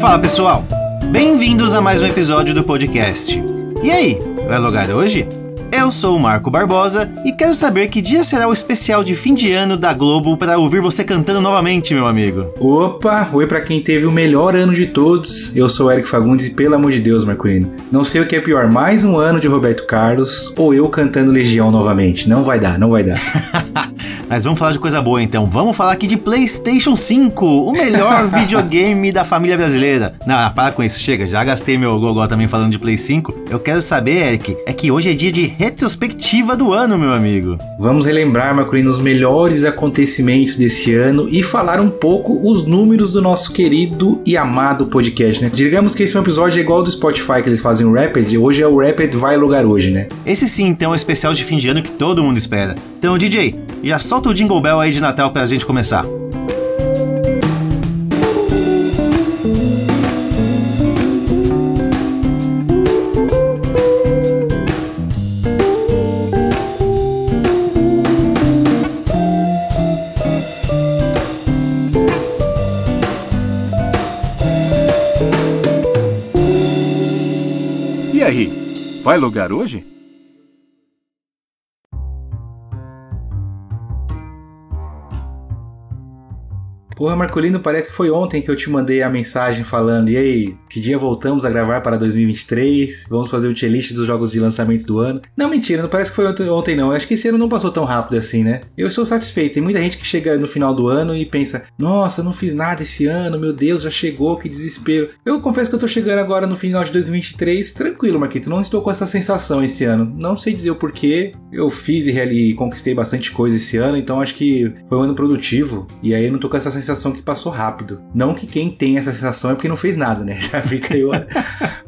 Fala pessoal, bem-vindos a mais um episódio do podcast. E aí, vai logar hoje? Eu sou o Marco Barbosa e quero saber que dia será o especial de fim de ano da Globo para ouvir você cantando novamente, meu amigo. Opa, oi para quem teve o melhor ano de todos. Eu sou o Eric Fagundes e pelo amor de Deus, Marcolino. Não sei o que é pior, mais um ano de Roberto Carlos ou eu cantando Legião novamente. Não vai dar, não vai dar. Mas vamos falar de coisa boa então. Vamos falar aqui de PlayStation 5, o melhor videogame da família brasileira. Não, para com isso, chega. Já gastei meu gogó também falando de Play 5. Eu quero saber, Eric, é que hoje é dia de retrospectiva do ano, meu amigo. Vamos relembrar, Marcolino, os melhores acontecimentos desse ano e falar um pouco os números do nosso querido e amado podcast, né? Digamos que esse é um episódio igual do Spotify, que eles fazem o Rapid. Hoje é o Rapid Vai Lugar Hoje, né? Esse sim, então, é o especial de fim de ano que todo mundo espera. Então, DJ, já solta o Jingle Bell aí de Natal pra gente começar. Vai logar hoje? Porra, Marcolino, parece que foi ontem que eu te mandei a mensagem falando: e aí, que dia voltamos a gravar para 2023? Vamos fazer o tier dos jogos de lançamento do ano? Não, mentira, não parece que foi ontem, não. Acho que esse ano não passou tão rápido assim, né? Eu sou satisfeito. Tem muita gente que chega no final do ano e pensa: nossa, não fiz nada esse ano, meu Deus, já chegou, que desespero. Eu confesso que eu tô chegando agora no final de 2023, tranquilo, Marquito, não estou com essa sensação esse ano. Não sei dizer o porquê. Eu fiz e, e conquistei bastante coisa esse ano, então acho que foi um ano produtivo. E aí eu não tô com essa sensação sensação que passou rápido. Não que quem tem essa sensação é porque não fez nada, né? Já fica aí.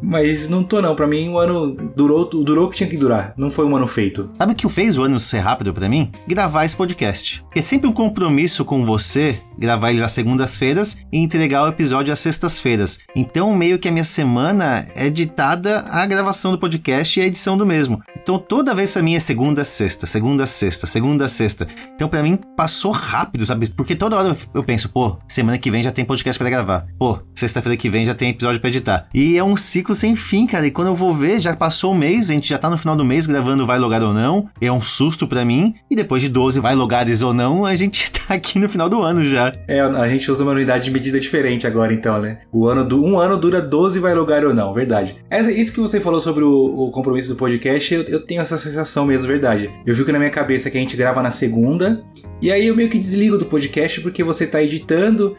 Mas não tô não. Para mim o ano durou, durou o que tinha que durar. Não foi um ano feito. Sabe o que fez o ano ser rápido para mim? Gravar esse podcast. É sempre um compromisso com você gravar ele às segundas-feiras e entregar o episódio às sextas-feiras. Então, meio que a minha semana é ditada a gravação do podcast e a edição do mesmo. Então, toda vez para mim é segunda, sexta, segunda, sexta, segunda, sexta. Então, para mim passou rápido, sabe? Porque toda hora eu penso, pô, semana que vem já tem podcast para gravar. Pô, sexta-feira que vem já tem episódio para editar. E é um ciclo sem fim, cara. E quando eu vou ver, já passou o mês, a gente já tá no final do mês gravando Vai Logar ou Não. É um susto para mim. E depois de 12 Vai Logares ou Não, a gente tá aqui no final do ano já. É, a gente usa uma unidade de medida diferente agora, então, né? O ano do, um ano dura 12 vai lugar ou não, verdade. Essa, isso que você falou sobre o, o compromisso do podcast, eu, eu, tenho essa sensação mesmo, verdade. Eu fico na minha cabeça que a gente grava na segunda, e aí eu meio que desligo do podcast porque você tá editando.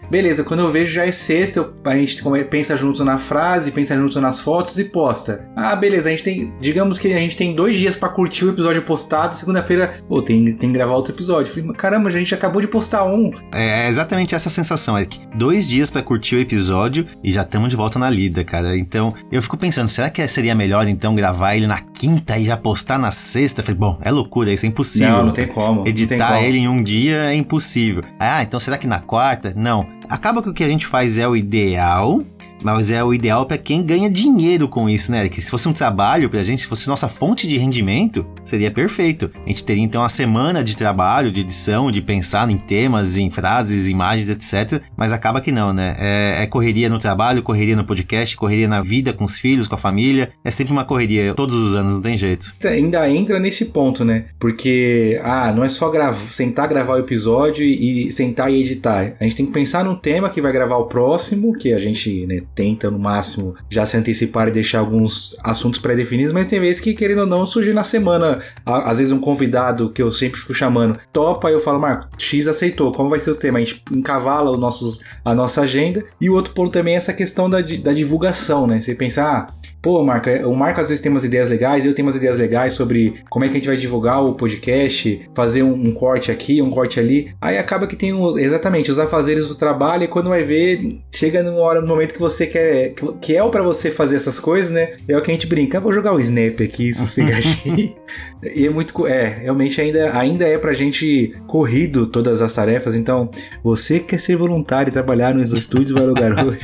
Beleza, quando eu vejo já é sexta, eu, a gente pensa junto na frase, pensa junto nas fotos e posta. Ah, beleza, a gente tem. Digamos que a gente tem dois dias para curtir o episódio postado, segunda-feira, pô, tem, tem que gravar outro episódio. Falei, caramba, a gente acabou de postar um. É, é exatamente essa sensação, Eric. Dois dias para curtir o episódio e já estamos de volta na lida, cara. Então, eu fico pensando, será que seria melhor então gravar ele na quinta e já postar na sexta? Falei, bom, é loucura, isso é impossível. Não, não tem como. Editar tem como. ele em um dia é impossível. Ah, então será que na quarta? Não. Acaba que o que a gente faz é o ideal, mas é o ideal para quem ganha dinheiro com isso, né? Que se fosse um trabalho pra gente, se fosse nossa fonte de rendimento, seria perfeito. A gente teria então uma semana de trabalho, de edição, de pensar em temas, em frases, imagens, etc. Mas acaba que não, né? É, é, correria no trabalho, correria no podcast, correria na vida com os filhos, com a família. É sempre uma correria todos os anos, não tem jeito. Ainda entra nesse ponto, né? Porque, ah, não é só sentar, gravar o episódio e, e sentar e editar. A gente tem que pensar num tema que vai gravar o próximo, que a gente, né, tenta no máximo já se antecipar e deixar alguns assuntos pré-definidos, mas tem vezes que, querendo ou não, surge na semana. Às vezes um convidado que eu sempre fico chamando topa, eu falo, Marco, X aceitou, como vai ser o tema? A gente encavala os nossos, a nossa agenda. E o outro ponto também é essa questão da, da divulgação, né? Você pensar, ah, pô, Marco, é, o Marco às vezes tem umas ideias legais, eu tenho umas ideias legais sobre como é que a gente vai divulgar o podcast, fazer um, um corte aqui, um corte ali. Aí acaba que tem os, exatamente os afazeres do trabalho e quando vai ver, chega numa hora, no momento que você quer, que é o para você fazer essas coisas, né? É o que a gente brinca, ah, vou jogar o Snap aqui, sossegadinho. e é muito, é, realmente ainda, ainda é pra gente corrido todas as tarefas, então você quer ser voluntário e trabalhar nos estúdios vai lugar hoje.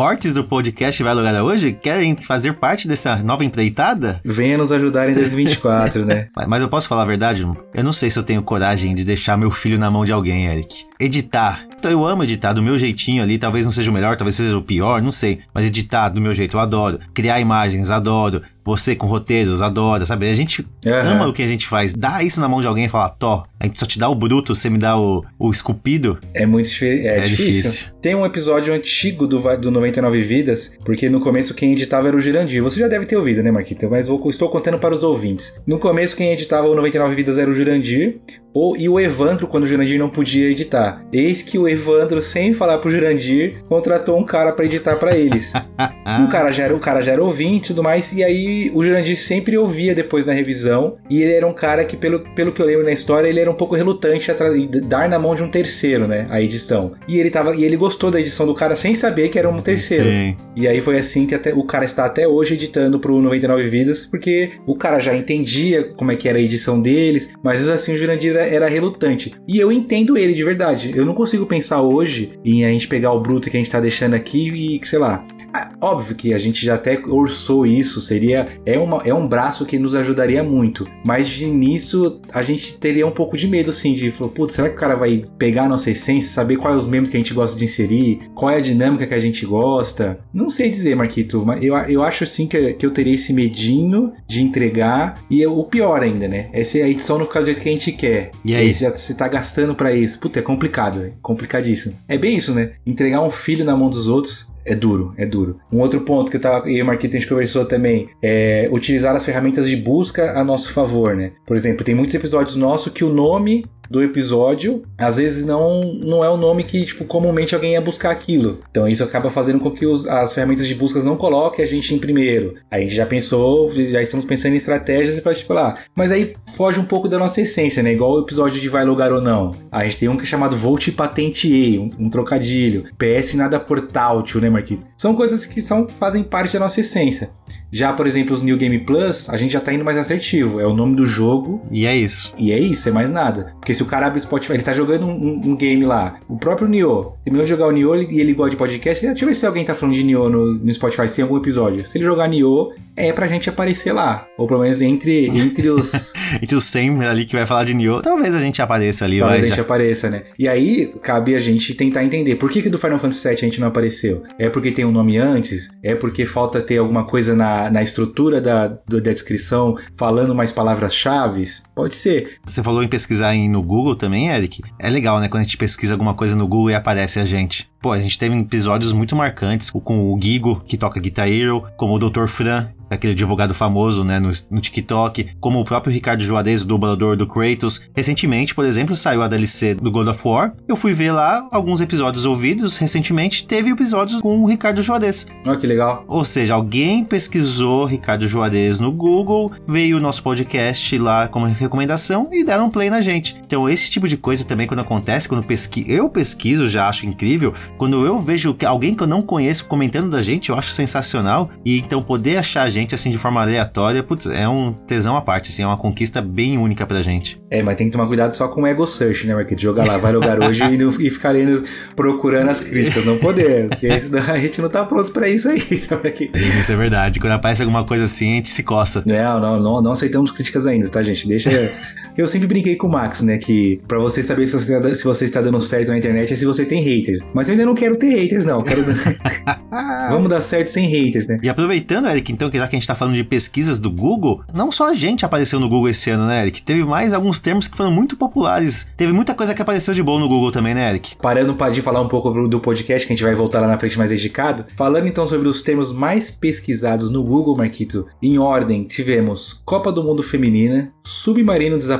Cortes do podcast vai lugar hoje? Querem fazer parte dessa nova empreitada? Venha nos ajudar em 2024, né? Mas eu posso falar a verdade? Eu não sei se eu tenho coragem de deixar meu filho na mão de alguém, Eric. Editar Então eu amo editar do meu jeitinho ali, talvez não seja o melhor, talvez seja o pior, não sei. Mas editar do meu jeito eu adoro. Criar imagens, adoro. Você com roteiros, adora, sabe? A gente Aham. ama o que a gente faz. Dá isso na mão de alguém e fala, Tó, a gente só te dá o bruto, você me dá o, o esculpido. É muito é É difícil. difícil. Tem um episódio antigo do, do 99 Vidas, porque no começo quem editava era o Girandir. Você já deve ter ouvido, né, Marquita? Mas vou- estou contando para os ouvintes. No começo quem editava o 99 Vidas era o Girandir, ou, e o Evandro, quando o Jurandir não podia editar. Eis que o Evandro, sem falar pro Jurandir, contratou um cara pra editar pra eles. Um cara já era, o cara já era ouvinte e tudo mais, e aí o Jurandir sempre ouvia depois na revisão, e ele era um cara que, pelo, pelo que eu lembro na história, ele era um pouco relutante a dar na mão de um terceiro, né, a edição. E ele, tava, e ele gostou da edição do cara sem saber que era um terceiro. Sim. E aí foi assim que até, o cara está até hoje editando pro 99 Vidas, porque o cara já entendia como é que era a edição deles, mas assim o Jurandir era, era relutante. E eu entendo ele de verdade. Eu não consigo pensar hoje em a gente pegar o bruto que a gente tá deixando aqui e, sei lá. ah, Óbvio que a gente já até orçou isso, seria. É, uma, é um braço que nos ajudaria muito. Mas de início a gente teria um pouco de medo, assim, de falar, putz, será que o cara vai pegar a nossa essência, saber quais os memes que a gente gosta de inserir, qual é a dinâmica que a gente gosta? Não sei dizer, Marquito, mas eu, eu acho sim que, que eu teria esse medinho de entregar. E o pior ainda, né? É se a edição não ficar do jeito que a gente quer. E aí? você já você tá gastando pra isso. Puta, é complicado, é complicadíssimo. É bem isso, né? Entregar um filho na mão dos outros é duro, é duro. Um outro ponto que eu tava, e o Marquito a gente conversou também é utilizar as ferramentas de busca a nosso favor, né? Por exemplo, tem muitos episódios nossos que o nome do episódio, às vezes não, não é o nome que, tipo, comumente alguém ia buscar aquilo. Então isso acaba fazendo com que os- as ferramentas de buscas não coloquem a gente em primeiro. A gente já pensou, já estamos pensando em estratégias para tipo lá. Mas aí foge um pouco da nossa essência, né? Igual o episódio de Vai Lugar ou Não. A gente tem um que é chamado Vou Te Patenteei, um, um trocadilho. PS nada portátil, né, Marquito? São coisas que são, fazem parte da nossa essência. Já, por exemplo, os New Game Plus, a gente já tá indo mais assertivo. É o nome do jogo E é isso. e é isso, é mais nada. Porque se o cara abre o Spotify, ele tá jogando um, um- um game lá. O próprio Nioh, terminou de jogar o Nioh e ele gosta de podcast. ele, Deixa eu ver se alguém tá falando de Nioh no, no Spotify, se tem algum episódio. Se ele jogar Nioh, é pra gente aparecer lá. Ou pelo menos entre, entre os. Entre os 100 ali que vai falar de Nioh, talvez a gente apareça ali, Talvez vai. a gente já. apareça, né? E aí, cabe a gente tentar entender por que, que do Final Fantasy VII a gente não apareceu. É porque tem um nome antes? É porque falta ter alguma coisa na, na estrutura da, da descrição falando mais palavras-chave? Pode ser. Você falou em pesquisar no Google também, Eric. É legal, né? Quando a gente pesquisa alguma coisa no Google e aparece a gente. Pô, a gente teve episódios muito marcantes, com o Gigo, que toca Guitar Hero, como o Dr. Fran, aquele advogado famoso, né, no, no TikTok, como o próprio Ricardo Juarez, dublador do Kratos. Recentemente, por exemplo, saiu a DLC do God of War. Eu fui ver lá alguns episódios ouvidos. Recentemente, teve episódios com o Ricardo Juarez. Olha que legal. Ou seja, alguém pesquisou Ricardo Juarez no Google, veio o nosso podcast lá como recomendação e deram um play na gente. Então, esse tipo de coisa também, quando acontece, quando pesqui... eu pesquiso, já acho incrível. Quando eu vejo alguém que eu não conheço comentando da gente, eu acho sensacional. E então, poder achar a gente assim de forma aleatória, putz, é um tesão à parte, assim, é uma conquista bem única pra gente. É, mas tem que tomar cuidado só com o ego search, né, Marquinhos? Jogar lá, vai lugar hoje e, não, e ficar ali nos- procurando as críticas. Não podemos, porque isso- a gente não tá pronto pra isso aí, tá, Marquinhos? Isso é verdade. Quando aparece alguma coisa assim, a gente se coça. Não, não, não, não aceitamos críticas ainda, tá, gente? Deixa. Eu sempre brinquei com o Max, né? Que pra você saber se você, tá- se você está dando certo na internet é se você tem haters. Mas eu ainda não quero ter haters, não. Quero... Vamos dar certo sem haters, né? E aproveitando, Eric, então, que já que a gente tá falando de pesquisas do Google, não só a gente apareceu no Google esse ano, né, Eric? Teve mais alguns termos que foram muito populares. Teve muita coisa que apareceu de bom no Google também, né, Eric? Parando para de falar um pouco do podcast, que a gente vai voltar lá na frente mais dedicado. Falando então sobre os termos mais pesquisados no Google, Marquito, em ordem, tivemos Copa do Mundo Feminina, Submarino Desaparecido,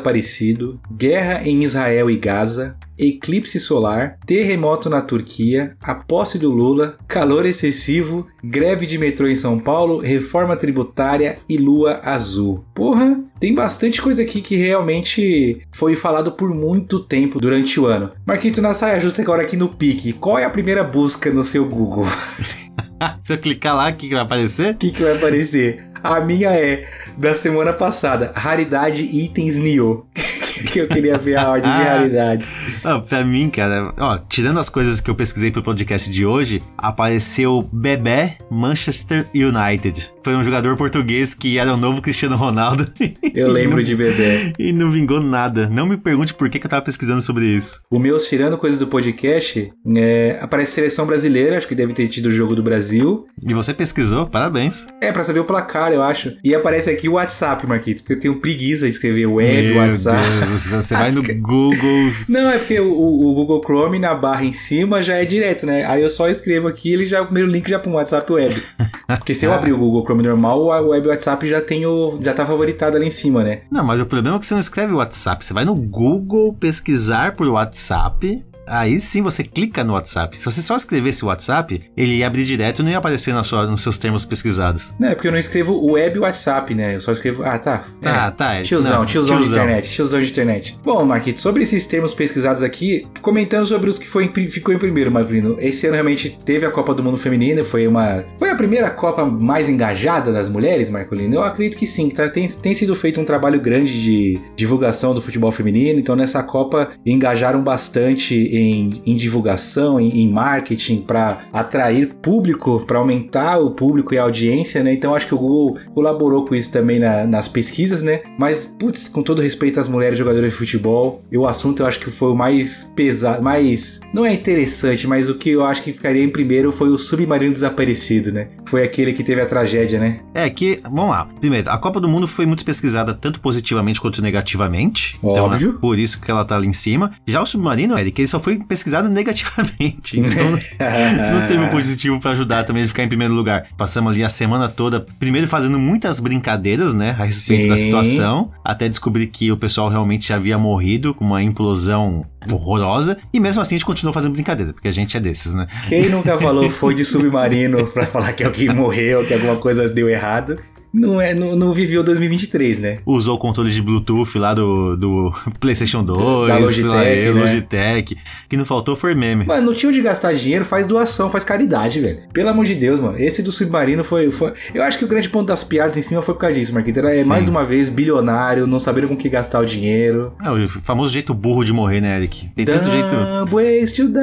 Guerra em Israel e Gaza, Eclipse Solar, Terremoto na Turquia, a posse do Lula, calor excessivo, greve de metrô em São Paulo, reforma tributária e lua azul. Porra, tem bastante coisa aqui que realmente foi falado por muito tempo durante o ano. Marquito, na saia justa agora aqui no pique, qual é a primeira busca no seu Google? Se eu clicar lá, o que, que vai aparecer? O que, que vai aparecer? A minha é da semana passada, raridade itens Nioh. que eu queria ver a ordem de realidades. Ah, pra mim, cara, ó, tirando as coisas que eu pesquisei pro podcast de hoje, apareceu Bebé Manchester United. Foi um jogador português que era o novo Cristiano Ronaldo. Eu lembro de Bebé. E não vingou nada. Não me pergunte por que, que eu tava pesquisando sobre isso. O meu, tirando coisas do podcast, é, aparece seleção brasileira, acho que deve ter tido o jogo do Brasil. E você pesquisou, parabéns. É, pra saber o placar, eu acho. E aparece aqui o WhatsApp, Marquito, porque eu tenho preguiça de escrever web, Meu WhatsApp. Deus, você vai no Google. Não, é porque o, o Google Chrome na barra em cima já é direto, né? Aí eu só escrevo aqui ele já o primeiro link já para um WhatsApp web. Porque se eu abrir o Google Chrome normal, o web WhatsApp já tem o já tá favoritado ali em cima, né? Não, mas o problema é que você não escreve WhatsApp. Você vai no Google pesquisar por WhatsApp. Aí sim você clica no WhatsApp. Se você só escrevesse WhatsApp, ele ia abrir direto e não ia aparecer na sua- nos seus termos pesquisados. Não, é porque eu não escrevo o web WhatsApp, né? Eu só escrevo. Ah, tá. Tá, É. tá. Tiozão, não, tiozão, de internet, tiozão de internet. Bom, Marquito, sobre esses termos pesquisados aqui, comentando sobre os que foi, ficou em primeiro, Marquino. Esse ano realmente teve a Copa do Mundo Feminino, foi uma. Foi a primeira Copa mais engajada das mulheres, Marcolino? Eu acredito que sim, tá, tem, tem sido feito um trabalho grande de divulgação do futebol feminino, então nessa Copa engajaram bastante em, em divulgação, em, em marketing, para atrair público, para aumentar o público e a audiência, né? Então acho que o Google colaborou com isso também na- nas pesquisas, né? Mas, putz, com todo respeito às mulheres jogadoras de futebol, e o assunto eu acho que foi o mais pesado, mais. Não é interessante, mas o que eu acho que ficaria em primeiro foi o submarino desaparecido, né? Foi aquele que teve a tragédia, né? É que, vamos lá. Primeiro, a Copa do Mundo foi muito pesquisada tanto positivamente quanto negativamente. Então, Óbvio. né, por isso que ela tá ali em cima. Já o Submarino, Eric, ele só foi pesquisado negativamente. Então, não teve um positivo pra ajudar também a ficar em primeiro lugar. Passamos ali a semana toda, primeiro fazendo muitas brincadeiras, né, a respeito da Sim. situação, até descobrir que o pessoal realmente já havia morrido com uma implosão horrorosa. E mesmo assim a gente continuou fazendo brincadeiras, porque a gente é desses, né? Quem nunca falou foi de submarino pra falar que alguém morreu, que alguma coisa deu errado, não, é, não, não viveu 2023, né? usou o controle de Bluetooth lá do, do PlayStation 2, Da Logitech, lá, eu, né? Logitech. Que não faltou foi meme. Mano, não tinha onde gastar dinheiro, faz doação, faz caridade, velho. Pelo amor de Deus, mano. Esse do submarino foi, foi. Eu acho que o grande ponto das piadas em cima foi por causa disso, Marquito. Era é, Sim. mais uma vez bilionário, não saberam com que gastar o dinheiro. É, o famoso jeito burro de morrer, né, Eric? Tem tanto jeito. Dumb ways to die.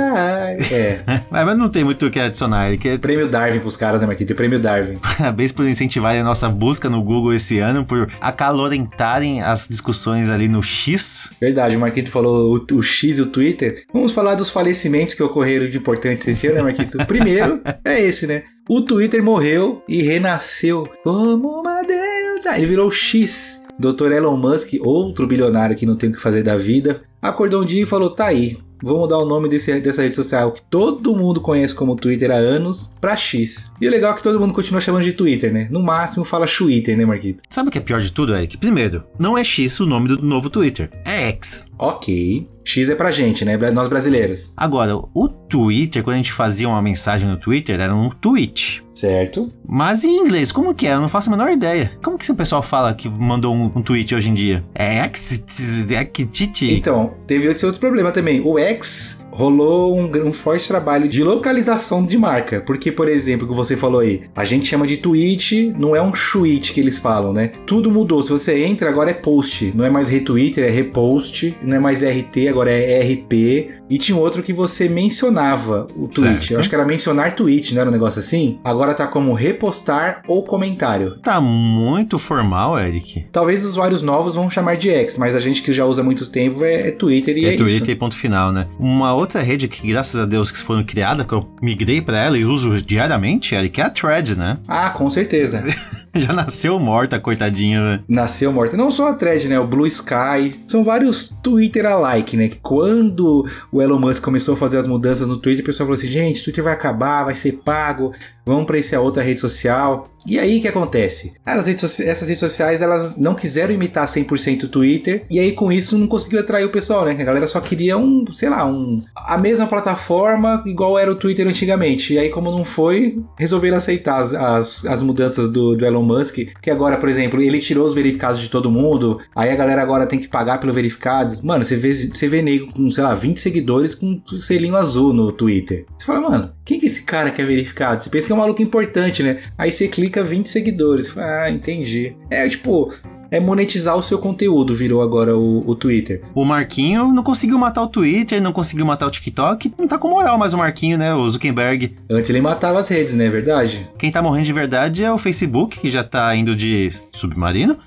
É. Mas, não tem muito o que adicionar, Eric. Prêmio Darwin pros caras, né, Marquito? Prêmio Darwin. Parabéns por incentivarem a nossa busca no Google esse ano, por acalorentarem as discussões ali no X. Verdade, o Marquito falou o, o X e o Twitter. Vamos falar dos falecimentos que ocorreram de importantes esse ano, né, Marquito? Primeiro é esse, né? O Twitter morreu e renasceu como uma deusa. Ele virou o X. Dr. Elon Musk, outro bilionário que não tem o que fazer da vida, acordou um dia e falou: tá aí, vou mudar o nome desse, dessa rede social que todo mundo conhece como Twitter há anos pra X. E o legal é que todo mundo continua chamando de Twitter, né? No máximo fala Twitter, né, Marquito? Sabe o que é pior de tudo, Eric? Primeiro, não é X o nome do novo Twitter, é X. Ok. X é pra gente, né? Nós brasileiros. Agora, o Twitter, quando a gente fazia uma mensagem no Twitter, era um tweet. Certo? Mas em inglês, como que é? Eu não faço a menor ideia. Como que o pessoal fala que mandou um, um tweet hoje em dia? É X, X, Então, teve esse outro problema também. O X rolou um, um forte trabalho de localização de marca. Porque, por exemplo, o que você falou aí, a gente chama de tweet, não é um tweet que eles falam, né? Tudo mudou. Se você entra, agora é post. Não é mais retweet, é repost. Não é mais RT, agora é RP. E tinha outro que você mencionava o tweet. Certo. Eu acho que era mencionar tweet, não era um negócio assim? Agora tá como repostar ou comentário. Tá muito formal, Eric. Talvez usuários novos vão chamar de X, mas a gente que já usa há muito tempo é, é Twitter e é, É Twitter isso. e ponto final, né? Uma outra rede que, graças a Deus, que foram criada, que eu migrei pra ela e uso diariamente, Eric, é a Thread, né? Ah, com certeza. Já nasceu morta, coitadinha, né? Nasceu morta. Não só a Thread, né? O Blue Sky. São vários Twitter alike, né? Que quando o Elon Musk começou a fazer as mudanças no Twitter, o pessoal falou assim: gente, o Twitter vai acabar, vai ser pago, vamos pra essa outra rede social. E aí o que acontece? Redes essas redes sociais, elas não quiseram imitar 100% o Twitter, e aí com isso não conseguiu atrair o pessoal, né? A galera só queria um, sei lá, um a mesma plataforma igual era o Twitter antigamente. E aí, como não foi, resolveram aceitar as, as, as mudanças do, do Elon Musk. Que agora, por exemplo, ele tirou os verificados de todo mundo. Aí a galera agora tem que pagar pelo verificado. Mano, você vê, você vê nego com, sei lá, 20 seguidores com um selinho azul no Twitter. Você fala, mano, quem que esse cara que é verificado? Você pensa que é um maluco importante, né? Aí você clica 20 seguidores. Ah, entendi. É tipo. é monetizar o seu conteúdo, virou agora o, o Twitter. O Marquinho não conseguiu matar o Twitter, não conseguiu matar o TikTok. Não tá com moral mais o Marquinho, né? O Zuckerberg. Antes ele matava as redes, né? É verdade? Quem tá morrendo de verdade é o Facebook, que já tá indo de submarino.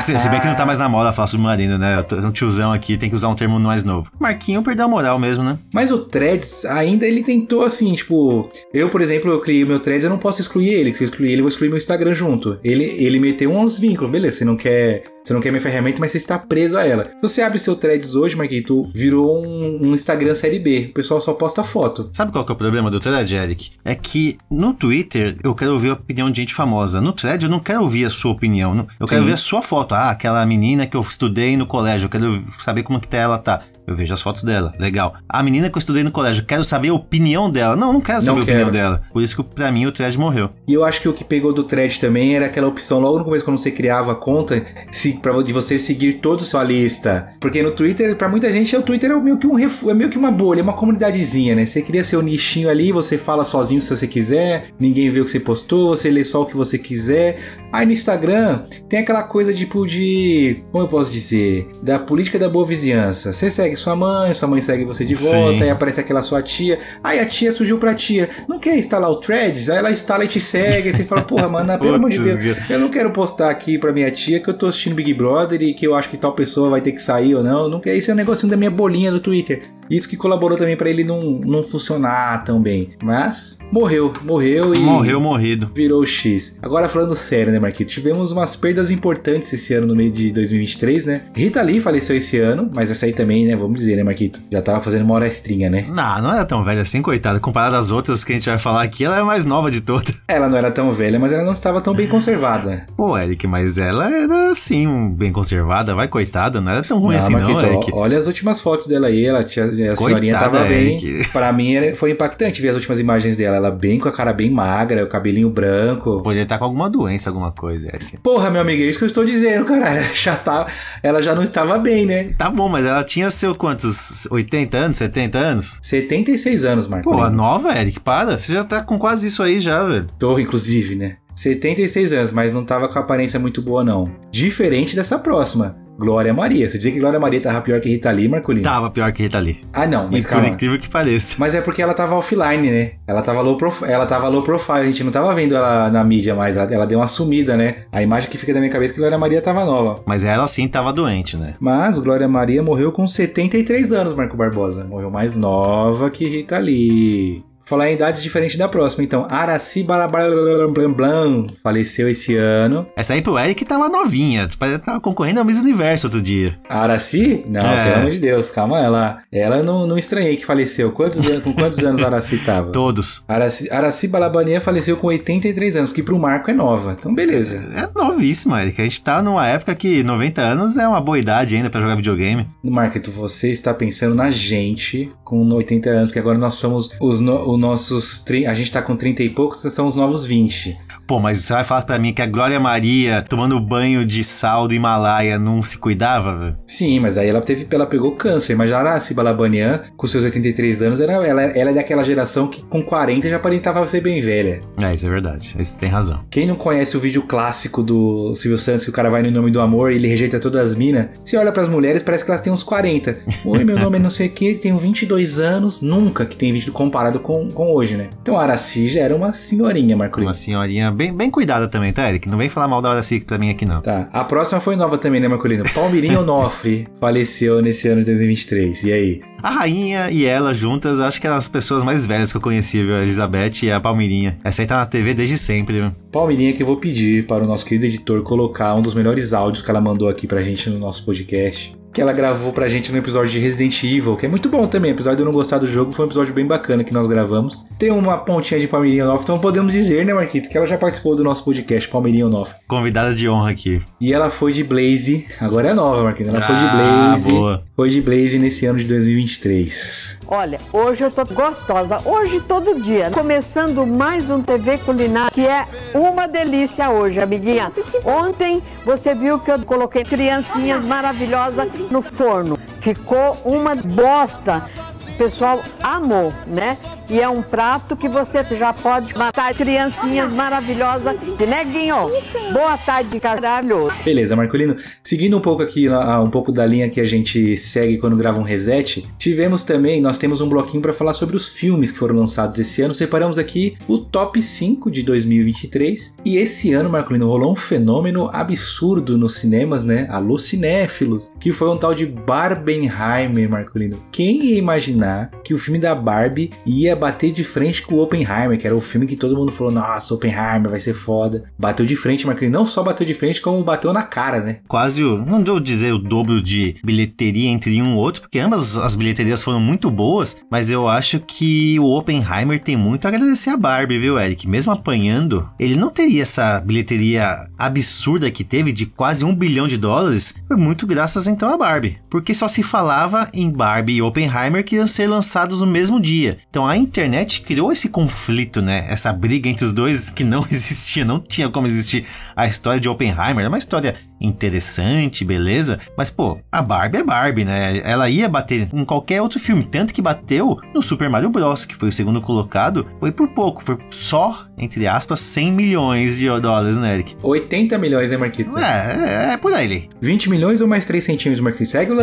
Se, bem que não tá mais na moda falar submarino, né? Um tiozão aqui, tem que usar um termo mais novo. Marquinho perdeu a moral mesmo, né? Mas o Threads ainda ele tentou assim, tipo, eu, por exemplo, eu criei o meu Threads, eu não posso excluir ele. Se eu excluir ele, eu vou excluir meu Instagram junto. Ele, ele meteu uns vínculos, beleza, você não quer você não quer minha ferramenta, mas você está preso a ela. Se você abre seu threads hoje, Marquito, virou um, um, Instagram série B. O pessoal só posta foto. Sabe qual que é o problema do thread, Eric? É que no Twitter eu quero ouvir a opinião de gente famosa. No thread eu não quero ouvir a sua opinião. Eu quero Sim. ver a sua foto. Ah, aquela menina que eu estudei no colégio. Eu quero saber como que tá ela tá. Eu vejo as fotos dela. Legal. A menina que eu estudei no colégio, quero saber a opinião dela. Não, não quero saber não a quero. opinião dela. Por isso que pra mim o thread morreu. E eu acho que o que pegou do thread também era aquela opção logo no começo quando você criava a conta, se, pra, de você seguir toda a sua lista. Porque no Twitter, para muita gente, o Twitter é meio que um é meio que uma bolha, uma comunidadezinha, né? Você cria seu nichinho ali, você fala sozinho se você quiser, ninguém vê o que você postou, você lê só o que você quiser. Aí no Instagram tem aquela coisa tipo de, como eu posso dizer, da política da boa vizinhança. Você segue sua mãe, sua mãe segue você de volta, Sim. aí aparece aquela sua tia. Aí a tia surgiu pra tia, não quer instalar o Threads? Aí ela instala e te segue, aí você fala, porra, mano, pelo amor de Deus, eu não quero postar aqui pra minha tia que eu tô assistindo Big Brother e que eu acho que tal pessoa vai ter que sair ou não. não quer, esse é um negocinho da minha bolinha do Twitter. Isso que colaborou também para ele não, não funcionar tão bem. Mas morreu, morreu e. Morreu morrido. Virou X. Agora falando sério, né, Marquito? Tivemos umas perdas importantes esse ano no meio de 2023, né? Rita Lee faleceu esse ano, mas essa aí também, né? Vamos dizer, né, Marquito? Já tava fazendo uma estrinha, né? Não, não era tão velha assim, coitada. Comparada às outras que a gente vai falar aqui, ela é a mais nova de todas. Ela não era tão velha, mas ela não estava tão bem conservada. Pô, Eric, mas ela era assim, bem conservada, vai, coitada, não era tão ruim não, assim, Marquito, não, Eric. Olha as últimas fotos dela aí, ela tinha a senhorinha Coitada, tava bem. Que... Pra mim foi impactante ver as últimas imagens dela. Ela bem com a cara bem magra, o cabelinho branco. Poderia estar com alguma doença, alguma coisa, Eric. Porra, meu amigo, é isso que eu estou dizendo, cara. Ela já, tá, ela já não estava bem, né? Tá bom, mas ela tinha seu quantos? 80 anos, 70 anos? 76 anos, Marco. Pô, nova, Eric, para. Você já tá com quase isso aí já, velho. Tô, inclusive, né? 76 anos, mas não tava com a aparência muito boa, não. Diferente dessa próxima. Glória Maria. Você dizia que Glória Maria tava pior que Rita Lee, Marcolino? Tava pior que Rita Lee. Ah, não. Mas Por incrível que pareça. Mas é porque ela tava offline, né? Ela tava low, prof... ela tava low profile. A gente não tava vendo ela na mídia mais. Ela, ela deu uma sumida, né? A imagem que fica na minha cabeça é que Glória Maria tava nova. Mas ela sim tava doente, né? Mas Glória Maria morreu com 73 anos, Marco Barbosa. Morreu mais nova que Rita Lee. Falar em idades diferentes da próxima, então. Araci Balablam faleceu esse ano. Essa aí pro Eric tava novinha. Tava concorrendo ao Miss Universo outro dia. Araci? Não, é. pelo amor de Deus, calma ela. Ela não, não estranhei que faleceu. Quantos anos, com quantos anos Araci tava? Todos. Araci, Araci Balabania faleceu com 83 anos, que pro Marco é nova. Então, beleza. É, é novíssima, Eric. A gente tá numa época que 90 anos é uma boa idade ainda para jogar videogame. Marco, você está pensando na gente com 80 anos, porque agora nós somos os, no, nossos. A gente tá com 30 e poucos, são os novos 20. Pô, mas você vai falar pra mim que a Glória Maria, tomando banho de sal do Himalaia, não se cuidava, velho? Sim, mas aí ela teve, ela pegou câncer. Mas a Cibalabanian, com seus 83 anos, era, ela, ela é daquela geração que com 40 já aparentava ser bem velha. É, isso é verdade. Isso tem razão. Quem não conhece o vídeo clássico do Silvio Santos, que o cara vai no nome do amor e ele rejeita todas as minas, você olha para as mulheres, parece que elas têm uns 40. Oi, meu nome é não sei o que, tenho 22 anos, nunca que tem vídeo comparado com, com hoje, né? Então a Araci já era uma senhorinha, Marco Uma senhorinha bem, bem cuidada também, tá, Eric? Não vem falar mal da Hora Cíclica também aqui, não. Tá. A próxima foi nova também, né, Marcolino? Palmirinho Onofre faleceu nesse ano de 2023. E aí? A rainha e ela juntas, acho que eram as pessoas mais velhas que eu conheci, viu? A Elizabeth e a Palmirinha. Essa aí tá na TV desde sempre, viu? Palmirinha que eu vou pedir para o nosso querido editor colocar um dos melhores áudios que ela mandou aqui pra gente no nosso podcast que ela gravou pra gente no episódio de Resident Evil, que é muito bom também. Apesar de eu não gostar do jogo, foi um episódio bem bacana que nós gravamos. Tem uma pontinha de Palmeirinha Noff, então podemos dizer, né, Marquito, que ela já participou do nosso podcast, Palmeirinha Noff. Convidada de honra aqui. E ela foi de Blaze, agora é nova, Marquito. Ela ah, foi de ah, Blaze. Boa. De Blaze nesse ano de 2023. Olha, hoje eu tô gostosa. Hoje todo dia. Começando mais um TV Culinária, que é uma delícia hoje, amiguinha. Ontem você viu que eu coloquei criancinhas maravilhosas no forno. Ficou uma bosta. O pessoal amou, né? E é um prato que você já pode matar criancinhas maravilhosas. De neguinho, boa tarde, caralho. Beleza, Marcolino. Seguindo um pouco aqui, um pouco da linha que a gente segue quando grava um reset, tivemos também, nós temos um bloquinho para falar sobre os filmes que foram lançados esse ano. Separamos aqui o top 5 de 2023. E esse ano, Marcolino, rolou um fenômeno absurdo nos cinemas, né? Alô cinéfilos, que foi um tal de Barbenheimer, Marcolino. Quem ia imaginar que o filme da Barbie ia bater de frente com o Oppenheimer, que era o filme que todo mundo falou, nossa, Oppenheimer vai ser foda. Bateu de frente, Marcolino. Não só bateu de frente, como bateu na cara, né? Quase, o, não devo dizer o dobro de bilheteria entre um e outro, porque ambas as bilheterias foram muito boas, mas eu acho que o Oppenheimer tem muito a agradecer a Barbie, viu, Eric? Mesmo apanhando, ele não teria essa bilheteria absurda que teve de quase um bilhão de dólares, foi muito graças então a Barbie. Porque só se falava em Barbie e Oppenheimer que iam ser lançados no mesmo dia. Então a internet criou esse conflito, né? Essa briga entre os dois que não existia, não tinha como existir a história de Oppenheimer. É uma história interessante, beleza? Mas, pô, a Barbie é Barbie, né? Ela ia bater em qualquer outro filme. Tanto que bateu no Super Mario Bros., que foi o segundo colocado. Foi por pouco, foi só, entre aspas, 100 milhões de dólares, né, Eric? 80 milhões, né, Marquito? É, é, é por aí. 20 milhões ou mais 3 centímetros, Marquito? Segue o...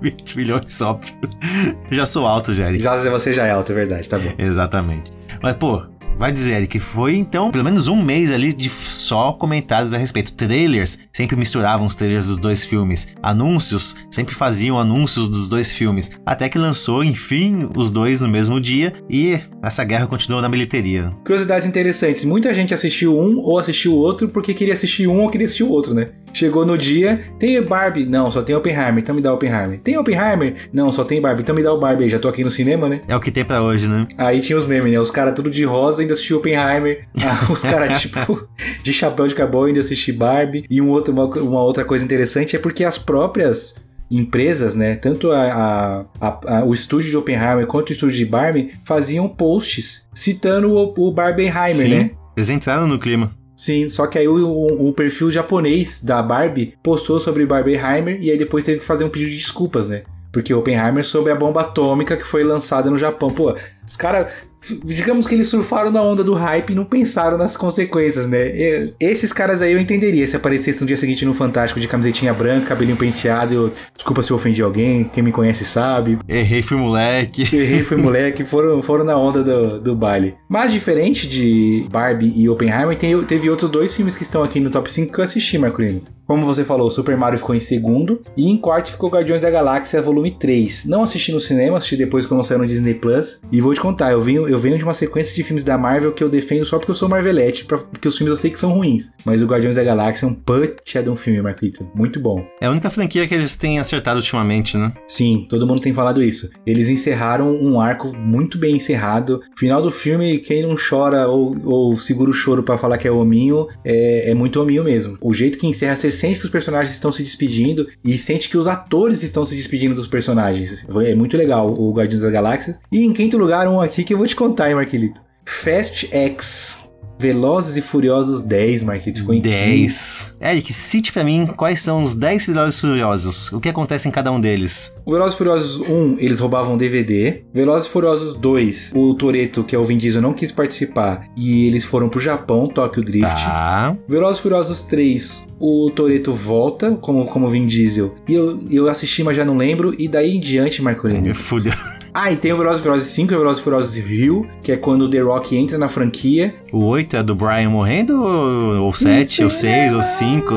20 milhões, óbvio. Já sou alto, já, Eric. Já, você já é alto, é verdade, tá bom. Exatamente. Mas, pô, Vai dizer que foi então pelo menos um mês ali de só comentários a respeito. Trailers sempre misturavam os trailers dos dois filmes. Anúncios sempre faziam anúncios dos dois filmes. Até que lançou, enfim, os dois no mesmo dia e essa guerra continuou na bilheteria. Curiosidades interessantes: muita gente assistiu um ou assistiu o outro porque queria assistir um ou queria assistir o outro, né? Chegou no dia, tem Barbie? Não, só tem Oppenheimer, então me dá Oppenheimer. Tem Oppenheimer? Não, só tem Barbie, então me dá o Barbie já tô aqui no cinema, né? É o que tem para hoje, né? Aí tinha os memes, né? Os caras tudo de rosa ainda assistiam Oppenheimer, ah, os caras tipo de chapéu de cowboy ainda assistiam Barbie. E um outro, uma, uma outra coisa interessante é porque as próprias empresas, né, tanto a, a, a, o estúdio de Oppenheimer quanto o estúdio de Barbie faziam posts citando o, o Barbenheimer, Sim, né? Eles entraram no clima. Sim, só que aí o, o, o, perfil japonês da Barbie postou sobre Barbenheimer e aí depois teve que fazer um pedido de desculpas, né? Porque Oppenheimer sobre a bomba atômica que foi lançada no Japão. Pô, os caras digamos que eles surfaram na onda do hype e não pensaram nas consequências, né? E, esses caras aí eu entenderia se aparecesse no dia seguinte no Fantástico de camisetinha branca, cabelinho penteado. Eu, desculpa se eu ofendi alguém, quem me conhece sabe. Errei, fui moleque. Errei, fui moleque. Foram, foram na onda do, do baile. Mas diferente de Barbie e Oppenheimer, tem, teve outros dois filmes que estão aqui no top 5 que eu assisti, Marcolino. Como você falou, Super Mario ficou em segundo. E em quarto ficou Guardiões da Galáxia Volume 3. Não assisti no cinema, assisti depois quando saiu no Disney Plus. E vou te contar, eu vim, eu venho de uma sequência de filmes da Marvel que eu defendo só porque eu sou Marvelete, porque os filmes eu sei que são ruins. Mas o Guardiões da Galáxia é um puta de um filme, Marquito. Muito bom. É a única franquia que eles têm acertado ultimamente, né? Sim, todo mundo tem falado isso. Eles encerraram um arco muito bem encerrado. Final do filme, quem não chora ou, ou segura o choro para falar que é hominho, é, é muito hominho mesmo. O jeito que encerra, você sente que os personagens estão se despedindo e sente que os atores estão se despedindo dos personagens. É muito legal o Guardiões da Galáxia. E em quinto lugar, um aqui que eu vou te contar, hein, Marquilito. Fast X. Velozes e Furiosos 10, Marquito. Ficou em 10. Eric, cite pra mim quais são os 10 Velozes e Furiosos. O que acontece em cada um deles? O Velozes e Furiosos 1, eles roubavam DVD. Velozes e Furiosos 2, o Toreto, que é o Vin Diesel, não quis participar. E eles foram pro Japão, Tokyo Drift. Tá. Velozes e Furiosos 3, o Toreto volta como, como Vin Diesel. E eu, eu assisti, mas já não lembro. E daí em diante, Marcolino. Fudeu. Ah, e tem o Velozes e Furiosos 5 e o Velozes e Furiosos Rio, que é quando o The Rock entra na franquia. O 8 é do Brian morrendo? Ou o 7, ou 6, ou 5?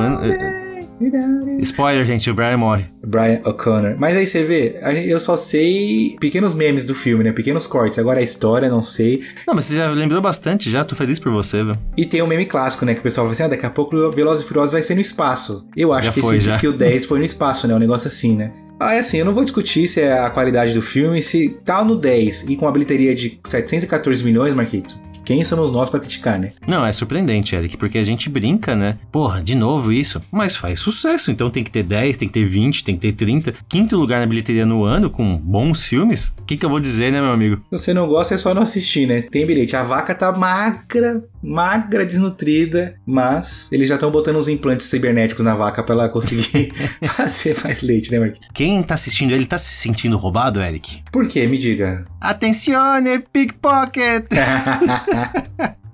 Spoiler, gente, o Brian morre. Brian O'Connor. Mas aí você vê, eu só sei pequenos memes do filme, né? Pequenos cortes. Agora a história, não sei. Não, mas você já lembrou bastante já, tô feliz por você, velho. E tem o um meme clássico, né? Que o pessoal fala assim, ah, daqui a pouco o Velozes e Furiosos vai ser no espaço. Eu acho Já que foi, esse já. que o 10 foi no espaço, né? Um negócio assim, né? Ah, é assim, eu não vou discutir se é a qualidade do filme, se tá no 10 e com uma bilheteria de 714 milhões, Marquito. Quem somos nós pra criticar, né? Não, é surpreendente, Eric, porque a gente brinca, né? Porra, de novo isso. Mas faz sucesso, então tem que ter 10, tem que ter 20, tem que ter 30. Quinto lugar na bilheteria no ano, com bons filmes. O que, que eu vou dizer, né, meu amigo? Se você não gosta, é só não assistir, né? Tem bilhete. A vaca tá magra, magra, desnutrida, mas eles já estão botando uns implantes cibernéticos na vaca pra ela conseguir fazer mais leite, né, Marquinhos? Quem tá assistindo ele tá se sentindo roubado, Eric? Por quê? Me diga. Atencione, pickpocket!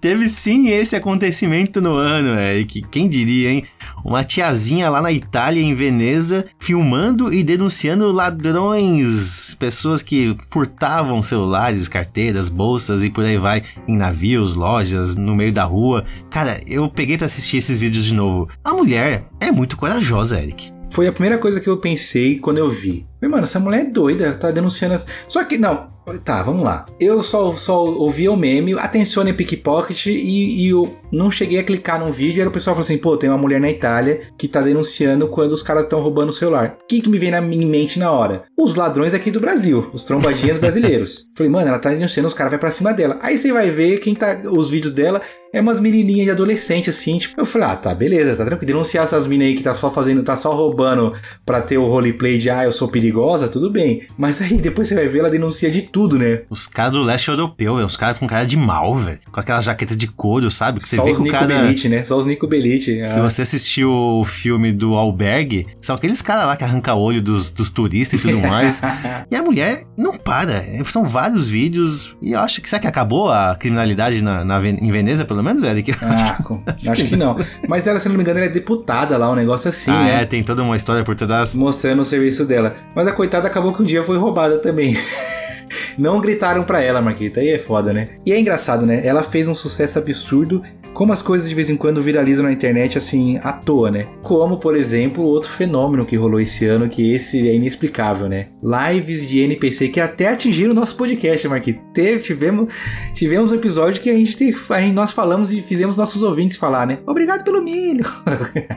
Teve sim esse acontecimento no ano, Eric. Quem diria, hein? Uma tiazinha lá na Itália, em Veneza, filmando e denunciando ladrões, pessoas que furtavam celulares, carteiras, bolsas e por aí vai, em navios, lojas, no meio da rua. Cara, eu peguei para assistir esses vídeos de novo. A mulher é muito corajosa, Eric. Foi a primeira coisa que eu pensei quando eu vi. Falei, mano, essa mulher é doida, ela tá denunciando as... Só que, não, tá, vamos lá. Eu só, só ouvia o meme, atencione pickpocket e, e eu não cheguei a clicar num vídeo e era o pessoal falando assim, pô, tem uma mulher na Itália que tá denunciando quando os caras estão roubando o celular. O que, que me vem na minha mente na hora? Os ladrões aqui do Brasil, os trombadinhas brasileiros. Falei, mano, ela tá denunciando, os caras vão pra cima dela. Aí você vai ver quem tá, os vídeos dela é umas menininhas de adolescente, assim, tipo, eu falei, ah, tá, beleza, tá tranquilo. Denunciar essas meninas aí que tá só fazendo, tá só roubando pra ter o roleplay de, ah, eu sou perigosa, tudo bem. Mas aí depois você vai ver, ela denuncia de tudo, né? Os caras do leste europeu, os caras com cara de mal, velho. Com aquela jaqueta de couro, sabe? Que você só vê os Nico cara... Belite, né? Só os Nico Belite. Se Ah. você assistiu o filme do Albergue, são aqueles caras lá que arranca olho dos, dos turistas e tudo mais. e a mulher não para. São vários vídeos. E eu acho que. Será que acabou a criminalidade na, na em Veneza, pelo menos, Eric? Ah, com- acho que não. Mas ela, se não me engano, ela é deputada lá, um negócio assim, ah, né? é, tem toda uma história por trás. Mostrando o serviço dela. Mas a coitada acabou que um dia foi roubada também. Não gritaram pra ela, Marquita. Aí é foda, né? E é engraçado, né? Ela fez um sucesso absurdo. Como as coisas de vez em quando viralizam na internet assim, à toa, né? Como, por exemplo, outro fenômeno que rolou esse ano, que esse é inexplicável, né? Lives de NPC que até atingiram o nosso podcast, Marquita. Teve, tivemos, tivemos um episódio que a gente, te- a gente- nós falamos e fizemos nossos ouvintes falar, né? Obrigado pelo milho.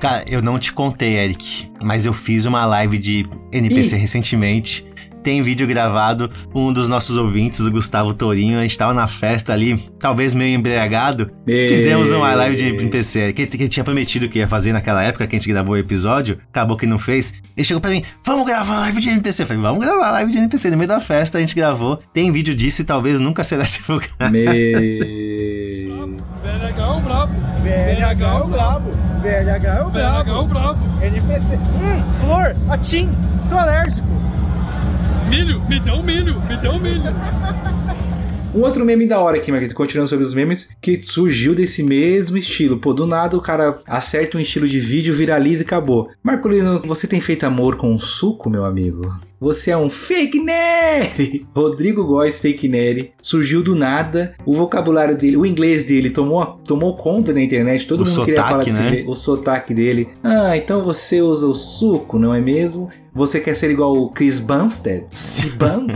Cara, eu não te contei, Eric, mas eu fiz uma live de NPC recentemente. Tem vídeo gravado com um dos nossos ouvintes, o Gustavo Torinho. A gente tava na festa ali, talvez meio embriagado. Fizemos uma live de NPC que, que ele tinha prometido que ia fazer naquela época que a gente gravou o episódio. Acabou que não fez. Ele chegou pra mim: Vamos gravar live de NPC. Eu falei: Vamos gravar live de NPC. No meio da festa a gente gravou. Tem vídeo disso e talvez nunca será divulgado. Me... VLH é o brabo. VLH é o brabo. VLH é o brabo. VLH é o brabo. NPC. Hum, flor, atim. Sou alérgico. Milho, me dá um milho, me dá um milho. Um outro meme da hora aqui, Marquinhos, continuando sobre os memes, que surgiu desse mesmo estilo. Pô, do nada o cara acerta um estilo de vídeo, viraliza e acabou. Marcolino, você tem feito amor com um suco, meu amigo? Você é um fake nerd! Rodrigo Góes, fake nerd, surgiu do nada. O vocabulário dele, o inglês dele tomou, tomou conta da internet. Todo O mundo queria sotaque, falar desse né? jeito. O sotaque dele. Ah, então você usa o suco, não é mesmo? Você quer ser igual o Chris Bumstead? Se Bum?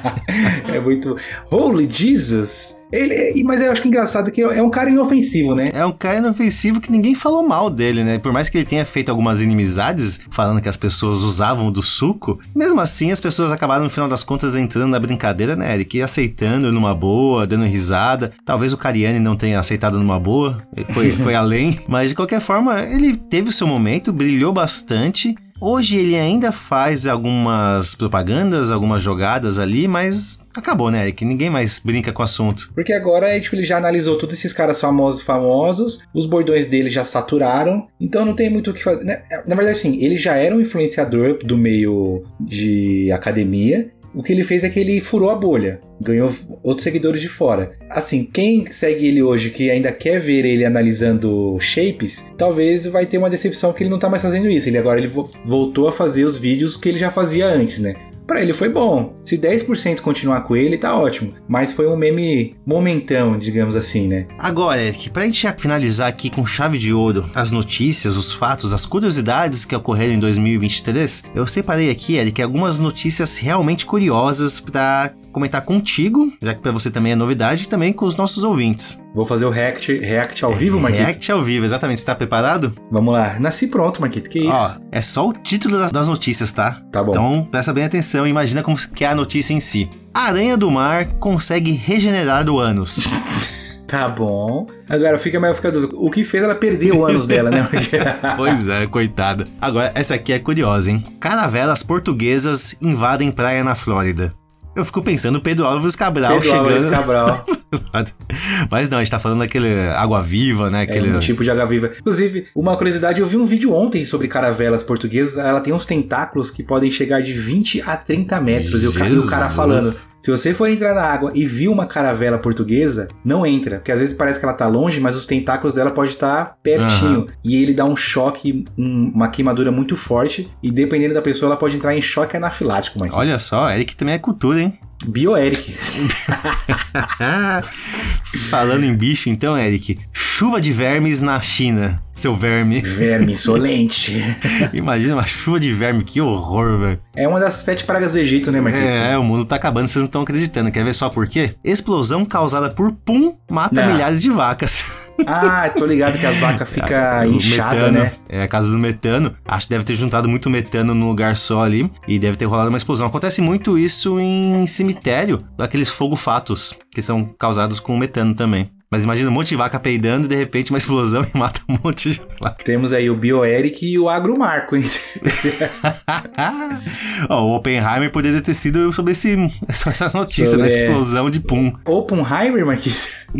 é muito. Holy Jesus! Ele, mas eu acho que engraçado que é um cara inofensivo, né? É um cara inofensivo que ninguém falou mal dele, né? Por mais que ele tenha feito algumas inimizades, falando que as pessoas usavam do suco, mesmo assim as pessoas acabaram no final das contas entrando na brincadeira, né, Eric? Aceitando numa boa, dando risada. Talvez o Cariani não tenha aceitado numa boa, foi, foi além. Mas de qualquer forma, ele teve o seu momento, brilhou bastante. Hoje ele ainda faz algumas propagandas, algumas jogadas ali, mas acabou, né, Eric? Ninguém mais brinca com o assunto. Porque agora é, tipo, ele já analisou todos esses caras famosos famosos, os bordões dele já saturaram, então não tem muito o que fazer. Na, na verdade, assim, ele já era um influenciador do meio de academia. O que ele fez é que ele furou a bolha, ganhou outros seguidores de fora. Assim, quem segue ele hoje que ainda quer ver ele analisando shapes, talvez vai ter uma decepção que ele não tá mais fazendo isso. Ele agora ele vo- voltou a fazer os vídeos que ele já fazia antes, né? Pra ele foi bom. Se 10% continuar com ele, tá ótimo. Mas foi um meme momentão, digamos assim, né? Agora, Eric, pra gente finalizar aqui com chave de ouro as notícias, os fatos, as curiosidades que ocorreram em 2023, eu separei aqui, Eric, algumas notícias realmente curiosas pra comentar contigo, já que pra você também é novidade, e também com os nossos ouvintes. Vou fazer o react, react ao vivo, Marquito? React ao vivo, exatamente. Você tá preparado? Vamos lá. Nasci pronto, Marquito. Que isso? Ó, é só o título das, das notícias, tá? Tá bom. Então presta bem atenção e imagina como que é a notícia em si. Aranha do mar consegue regenerar o ânus. Tá bom. Agora fica mais fica dúvida. O que fez ela perder o ânus dela, né? Porque- Pois é, coitada. Agora, essa aqui é curiosa, hein? Caravelas portuguesas invadem praia na Flórida. Eu fico pensando Pedro Álvares Cabral Pedro chegando. Álvares Cabral. Mas não, a gente tá falando daquele água-viva, né? Aquele... É um tipo de água viva. Inclusive, uma curiosidade, eu vi um vídeo ontem sobre caravelas portuguesas. Ela tem uns tentáculos que podem chegar de 20 a 30 metros. Ca- e o cara Jesus. falando: se você for entrar na água e viu uma caravela portuguesa, não entra. Porque às vezes parece que ela tá longe, mas os tentáculos dela podem estar pertinho. E ele dá um choque, um- uma queimadura muito forte. E dependendo da pessoa, ela pode entrar em choque anafilático, Mike. Olha só, Eric também é cultura, hein? Bioeric. Falando em bicho, então, Eric, chuva de vermes na China. Seu verme. Verme insolente. Imagina uma chuva de verme, que horror, velho. É uma das sete pragas do Egito, né, Marquinhos? É, o mundo tá acabando, vocês não estão acreditando. Quer ver só por quê? Explosão causada por pum mata Não. milhares de vacas. Ah, tô ligado que as vacas ficam O inchadas, metano, né? É a casa do metano. Acho que deve ter juntado muito metano num lugar só ali e deve ter rolado uma explosão. Acontece muito isso em cemitério, daqueles fogo-fatos, que são causados com metano também. Mas imagina um monte de vaca peidando e de repente uma explosão e mata um monte de vaca. Temos aí o Bioeric e o Agromarco, hein? Ó, o Oppenheimer poderia ter sido sobre esse, essa notícia Sobre- da explosão de pum. Oppenheimer, Marquinhos?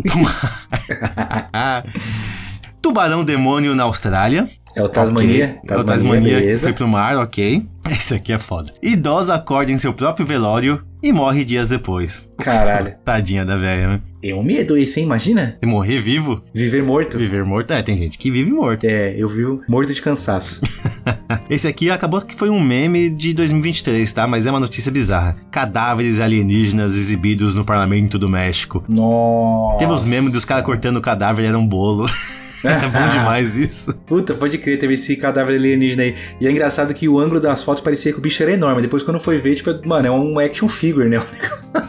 Tubarão demônio na Austrália. É o Tasmania. Ok. É o Tasmania beleza. foi pro mar, ok. Esse aqui é foda. Idosa acorda em seu próprio velório e morre dias depois. Caralho. Tadinha da velha, né? É um medo esse, hein? Imagina? Morrer vivo, Viver morto. viver morto. É, tem gente que vive morto. É, eu vivo morto de cansaço. Esse aqui acabou que foi um meme de 2023, tá? Mas é uma notícia bizarra. Cadáveres alienígenas exibidos no parlamento do México. Nossa. Teve os memes dos caras cortando o cadáver, era um bolo. é bom demais isso. Puta, pode crer, teve esse cadáver alienígena aí. E é engraçado que o ângulo das fotos parecia que o bicho era enorme. Depois, quando foi ver, tipo, mano, é um action figure, né?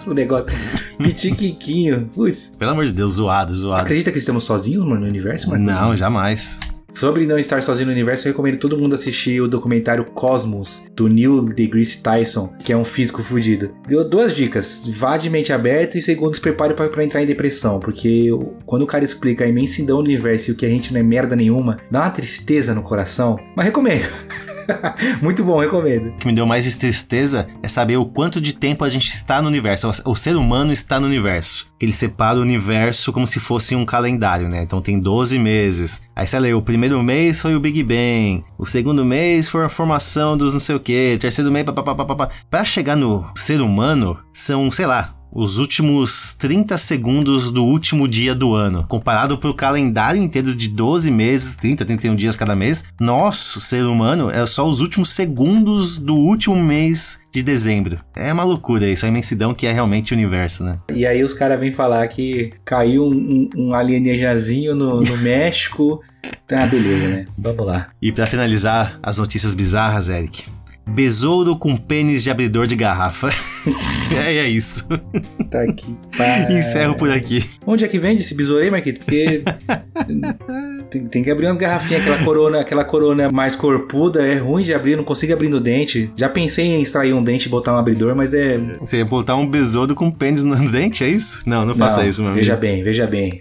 O negócio. Pitiquiquinho. Putz. Pelo amor de Deus, zoado, zoado. Acredita que estamos sozinhos, mano, no universo, mano? Não, jamais. Sobre não estar sozinho no universo, eu recomendo todo mundo assistir o documentário Cosmos, do Neil deGrasse Tyson, que é um físico fudido. Deu duas dicas: vá de mente aberta e segundo, se prepare pra entrar em depressão, porque quando o cara explica a imensidão do universo e o que a gente não é merda nenhuma, dá uma tristeza no coração. Mas recomendo. Muito bom, recomendo. O que me deu mais tristeza é saber o quanto de tempo a gente está no universo. O ser humano está no universo. Ele separa o universo como se fosse um calendário, né? Então tem 12 meses. Aí você lê, o primeiro mês foi o Big Bang. O segundo mês foi a formação dos não sei o quê. O terceiro mês, papapá. Pra chegar no ser humano, são, sei lá, os últimos 30 segundos do último dia do ano. Comparado pro calendário inteiro de 12 meses, 30, 31 dias cada mês, nosso ser humano é só os últimos segundos do último mês de dezembro. É uma loucura isso, a imensidão que é realmente o universo, né? E aí os caras vêm falar que caiu um, um, alienígenazinho no, no México. Tá, beleza, né? Vamos lá. E pra finalizar as notícias bizarras, Eric. Besouro com pênis de abridor de garrafa. é, é isso. Tá aqui. pá. Encerro por aqui. Onde é que vende esse besouro aí, Marquito? Porque tem, tem que abrir umas garrafinhas, aquela corona, aquela corona mais corpuda, é ruim de abrir, não consigo abrir no dente. Já pensei em extrair um dente e botar um abridor, mas é. Você ia botar um besouro com pênis no dente, é isso? Não, não faça Não, isso, meu Veja amigo. bem, veja bem.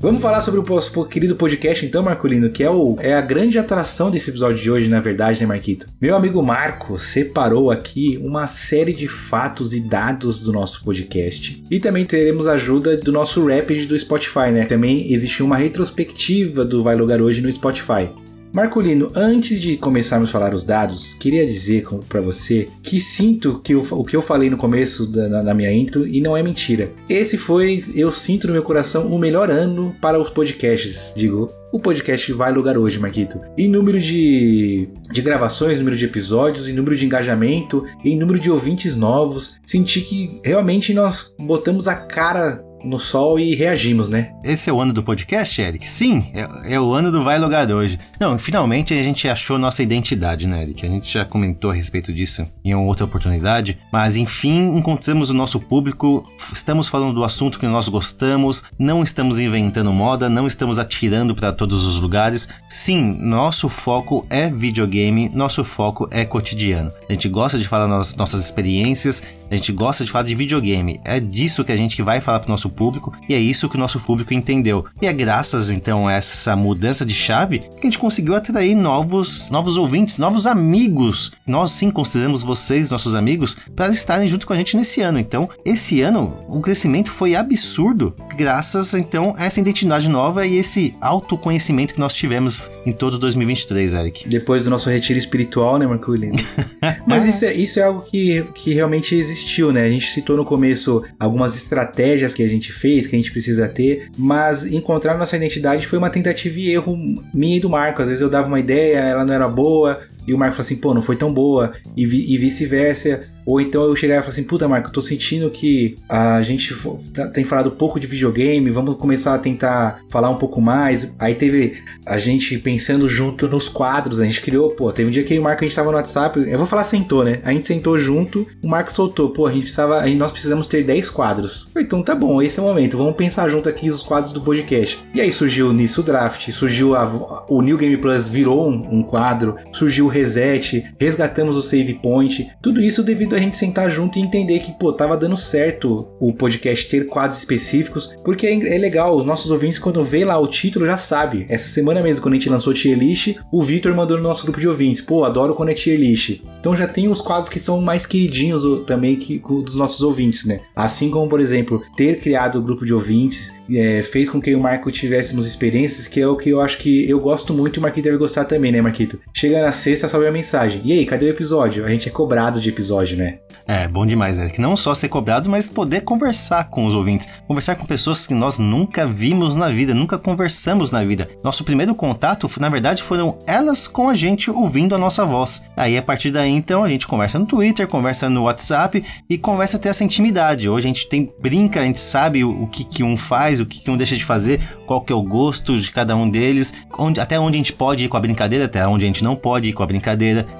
Vamos falar sobre o nosso querido podcast, então, Marcolino, que é, o, é a grande atração desse episódio de hoje, na verdade, né, Marquito? Meu amigo Marco separou aqui uma série de fatos e dados do nosso podcast. E também teremos a ajuda do nosso Rapid do Spotify, né? Também existe uma retrospectiva do Vai Lugar Hoje no Spotify. Marcolino, antes de começarmos a falar os dados, queria dizer para você que sinto que eu- o que eu falei no começo da, na, na minha intro e não é mentira. Esse foi, eu sinto no meu coração, o melhor ano para os podcasts. Digo, o podcast vai lugar hoje, Marquito. Em número de, de gravações, número de episódios, em número de engajamento, em número de ouvintes novos, senti que realmente nós botamos a cara no sol e reagimos, né? Esse é o ano do podcast, Eric? Sim, é, é o ano do Vai Logar hoje. Não, finalmente a gente achou nossa identidade, né, Eric? A gente já comentou a respeito disso em outra oportunidade, mas enfim encontramos o nosso público, estamos falando do assunto que nós gostamos, não estamos inventando moda, não estamos atirando para todos os lugares. Sim, nosso foco é videogame, nosso foco é cotidiano. A gente gosta de falar nas nossas experiências A gente gosta de falar de videogame. É disso que a gente vai falar pro nosso público e é isso que o nosso público entendeu. E é graças então a essa mudança de chave que a gente conseguiu atrair novos, novos ouvintes, novos amigos. Nós sim consideramos vocês nossos amigos para estarem junto com a gente nesse ano. Então, esse ano o crescimento foi absurdo graças então a essa identidade nova e esse autoconhecimento que nós tivemos em todo 2023, Eric. Depois do nosso retiro espiritual, né, Marco William? Mas isso é, isso é algo que, que realmente existiu, né? A gente citou no começo algumas estratégias que a gente fez, que a gente precisa ter, mas encontrar nossa identidade foi uma tentativa e erro minha e do Marco. Às vezes eu dava uma ideia, ela não era boa, e o Marco falou assim, pô, não foi tão boa, e, vi, e vice-versa. Ou então eu chegar e falar assim, puta, Marco, tô sentindo que a gente tá, tem falado pouco de videogame, vamos começar a tentar falar um pouco mais. Aí teve a gente pensando junto nos quadros, a gente criou, pô, teve um dia que o Marco a gente tava no WhatsApp, eu vou falar sentou, né? A gente sentou junto, o Marco soltou, pô, a gente precisava, nós precisamos ter 10 quadros. Então tá bom, esse é o momento, vamos pensar junto aqui os quadros do podcast. E aí surgiu nisso o draft, surgiu a, o New Game Plus virou um, um quadro, surgiu o reset, resgatamos o save point, tudo isso devido a gente sentar junto e entender que, pô, tava dando certo o podcast ter quadros específicos, porque é, é legal, os nossos ouvintes, quando vê lá o título, já sabe. Essa semana mesmo, quando a gente lançou tier list, o Vitor mandou no nosso grupo de ouvintes, pô, adoro quando é tier list. Então já tem os quadros que são mais queridinhos também que, dos nossos ouvintes, né? Assim como, por exemplo, ter criado o grupo de ouvintes é, fez com que o Marco tivéssemos experiências, que é o que eu acho que eu gosto muito e o Marquito deve gostar também, né, Marquito? Chega na sexta, sobe a mensagem. E aí, cadê o episódio? A gente é cobrado de episódio, né? É, bom demais, é que não só ser cobrado, mas poder conversar com os ouvintes, conversar com pessoas que nós nunca vimos na vida, nunca conversamos na vida. Nosso primeiro contato, na verdade, foram elas com a gente ouvindo a nossa voz. Aí a partir daí, então, a gente conversa no Twitter, conversa no WhatsApp e começa a ter essa intimidade. Hoje a gente tem brinca, a gente sabe o, o que, que um faz, o que, que um deixa de fazer, qual que é o gosto de cada um deles, onde, até onde a gente pode ir com a brincadeira, até onde a gente não pode ir com a brincadeira.